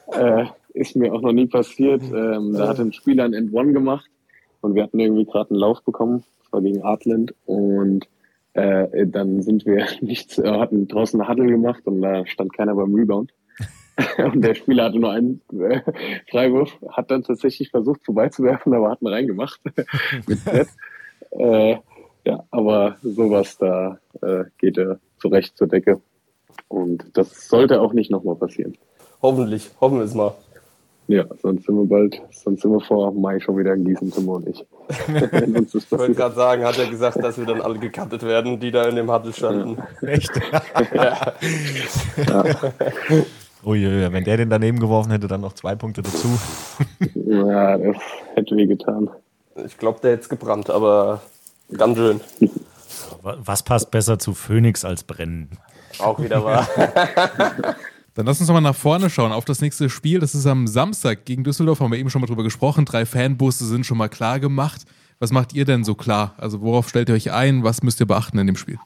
Oder, äh, ist mir auch noch nie passiert. Ähm, da hat ein Spieler ein End-One gemacht und wir hatten irgendwie gerade einen Lauf bekommen, das war gegen Artland und äh, dann sind wir nicht, äh, hatten draußen eine Huddle gemacht und da stand keiner beim Rebound. und der Spieler hatte nur einen äh, Freiwurf, hat dann tatsächlich versucht vorbeizuwerfen, aber hat einen reingemacht mit. Äh, ja, aber sowas da äh, geht er zurecht zur Decke. Und das sollte auch nicht nochmal passieren. Hoffentlich, hoffen wir es mal. Ja, sonst sind wir bald, sonst sind wir vor Mai schon wieder in Gießen, Tim und ich. Ich wollte gerade sagen, hat er gesagt, dass wir dann alle gecuttet werden, die da in dem Huddle standen. Echt? Uiuiui, wenn der den daneben geworfen hätte, dann noch zwei Punkte dazu. Ja, das hätte weh getan. Ich glaube, der hätte es gebrannt, aber ganz schön. Was passt besser zu Phoenix als Brennen? Auch wieder wahr. Dann lass uns nochmal nach vorne schauen auf das nächste Spiel. Das ist am Samstag gegen Düsseldorf, haben wir eben schon mal drüber gesprochen. Drei Fanbusse sind schon mal klar gemacht. Was macht ihr denn so klar? Also worauf stellt ihr euch ein? Was müsst ihr beachten in dem Spiel?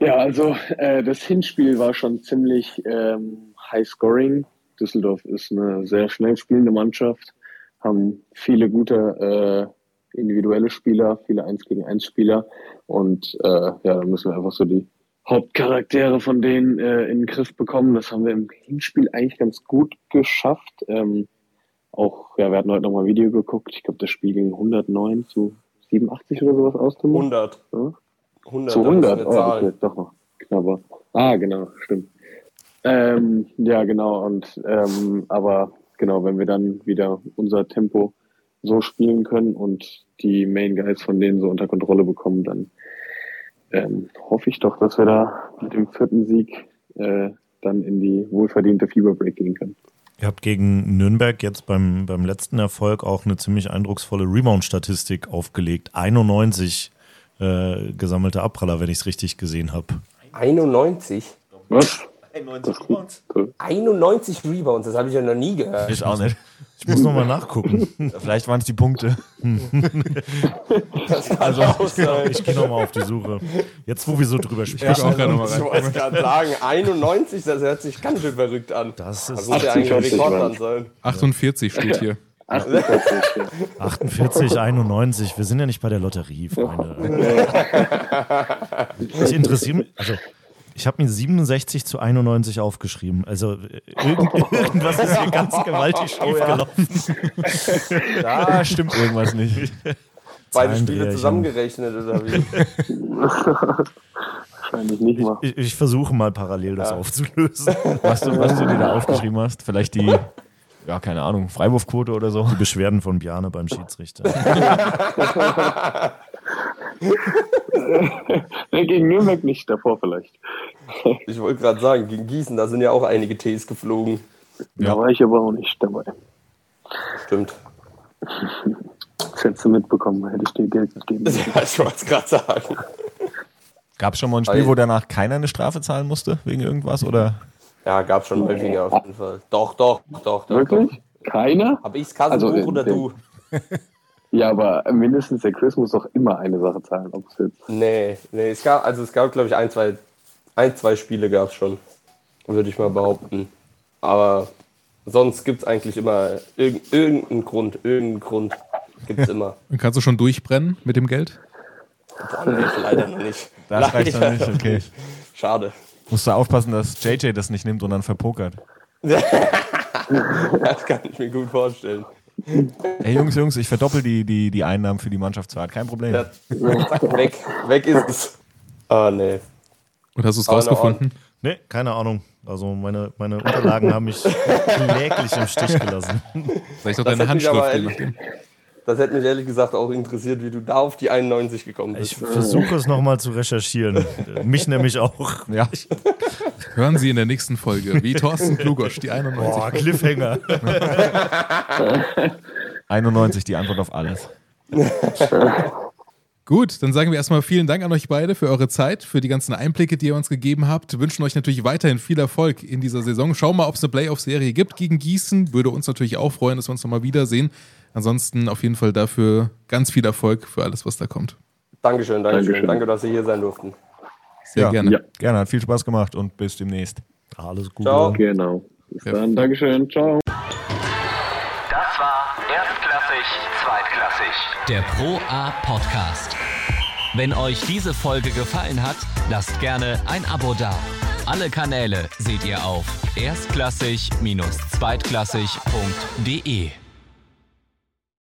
Ja, also äh, das Hinspiel war schon ziemlich ähm, high scoring. Düsseldorf ist eine sehr schnell spielende Mannschaft, haben viele gute individuelle Spieler, viele 1 gegen 1 Spieler. Und äh, ja, dann müssen wir einfach so die Hauptcharaktere von denen äh, in den Griff bekommen. Das haben wir im Hinspiel eigentlich ganz gut geschafft. Ähm, auch, ja, wir hatten heute nochmal ein Video geguckt. Ich glaube, das Spiel ging 109 zu 87 oder sowas aus. Tim. 100. Ja? 100 Zu das ist 100, eine oh, okay, doch noch knapper. Ah, genau, stimmt. Ähm, ja, genau, und ähm, aber genau, wenn wir dann wieder unser Tempo so spielen können und die Main Guys von denen so unter Kontrolle bekommen, dann ähm, hoffe ich doch, dass wir da mit dem vierten Sieg äh, dann in die wohlverdiente Fever Break gehen können. Ihr habt gegen Nürnberg jetzt beim, beim letzten Erfolg auch eine ziemlich eindrucksvolle Rebound-Statistik aufgelegt. 91 äh, gesammelte Abpraller, wenn ich es richtig gesehen habe. 91? Was? 91 91 Rebounds, das habe ich ja noch nie gehört. Ich auch nicht. Ich muss nochmal nachgucken. Vielleicht waren es die Punkte. Das also, auch sein. Ich gehe nochmal auf die Suche. Jetzt, wo wir so drüber Ich sprechen. auch gerade nochmal Ich rein. wollte gerade sagen, 91, das hört sich ganz schön verrückt an. Das Das ist muss ja eigentlich ein 48 Rekord sein. 48 steht hier. 48, ja. 48, 91. Wir sind ja nicht bei der Lotterie, Freunde. Ich interessiere mich, also ich habe mir 67 zu 91 aufgeschrieben. Also äh, irgend, irgendwas ist hier ganz gewaltig schiefgelaufen. Da stimmt irgendwas nicht. Beide Spiele zusammengerechnet oder wie? Wahrscheinlich nicht mal. Ich, ich versuche mal parallel das aufzulösen. Was du, was du dir da aufgeschrieben hast, vielleicht die, ja, keine Ahnung, Freiwurfquote oder so. Die Beschwerden von Bjarne beim Schiedsrichter. Nee, Gegen Nürnberg nicht, davor vielleicht. Ich wollte gerade sagen, gegen Gießen, da sind ja auch einige Ts geflogen. Da war ich aber auch nicht dabei. Stimmt. Das hättest du mitbekommen, hätte ich dir Geld gegeben. Ja, ich wollte es gerade sagen. Gab es schon mal ein Spiel, wo danach keiner eine Strafe zahlen musste, wegen irgendwas? Oder? Ja, gab schon häufiger auf jeden Fall. Doch, doch, doch, doch. Wirklich? Keiner? Hab ich's Kassenbuch Also, oder den- du? Ja, aber mindestens der Chris muss doch immer eine Sache zahlen. Ob es jetzt Nee, nee, es gab, also es gab, glaube ich, ein, zwei, ein, zwei Spiele gab es schon. Würde ich mal behaupten. Aber sonst gibt es eigentlich immer irg irgendeinen Grund, irgendeinen Grund gibt es immer. Und kannst du schon durchbrennen mit dem Geld? Boah, nee, leider noch nicht. Das reicht noch Leider nicht, okay. nicht. Schade. Musst du aufpassen, dass JJ das nicht nimmt und dann verpokert. Das kann ich mir gut vorstellen. Ey, Jungs, Jungs, ich verdoppel die, die, die Einnahmen für die Mannschaftsfahrt. Kein Problem. Ja, weg, weg ist es. Ah, nee. Und hast du es rausgefunden? Nee, keine Ahnung. Also meine, meine Unterlagen haben mich kläglich im Stich gelassen. Vielleicht Das deine Handschrift. Das hätte mich ehrlich gesagt auch interessiert, wie du da auf die 91 gekommen Ich bist. versuche es nochmal zu recherchieren. Mich nämlich auch. Ja. Hören Sie in der nächsten Folge, wie Thorsten Klugosch, die 91. Boah, Cliffhanger. 91, die Antwort auf alles. Gut, dann sagen wir erstmal vielen Dank an euch beide für eure Zeit, für die ganzen Einblicke, die ihr uns gegeben habt. Wünschen euch natürlich weiterhin viel Erfolg in dieser Saison. Schauen mal, ob es eine Playoff-Serie gibt gegen Gießen. Würde uns natürlich auch freuen, dass wir uns nochmal wiedersehen. Ansonsten auf jeden Fall dafür ganz viel Erfolg für alles, was da kommt. Dankeschön, Dankeschön. Dankeschön. Danke, dass Sie hier sein durften. Sehr Ja. gerne. Ja. Gerne, hat viel Spaß gemacht und bis demnächst. Alles gut. Ciao. Genau. Bis Ja. dann. Dankeschön. Ciao. Das war Erstklassig, Zweitklassig. Der Pro A Podcast. Wenn euch diese Folge gefallen hat, lasst gerne ein Abo da. Alle Kanäle seht ihr auf erstklassig-zweitklassig.de.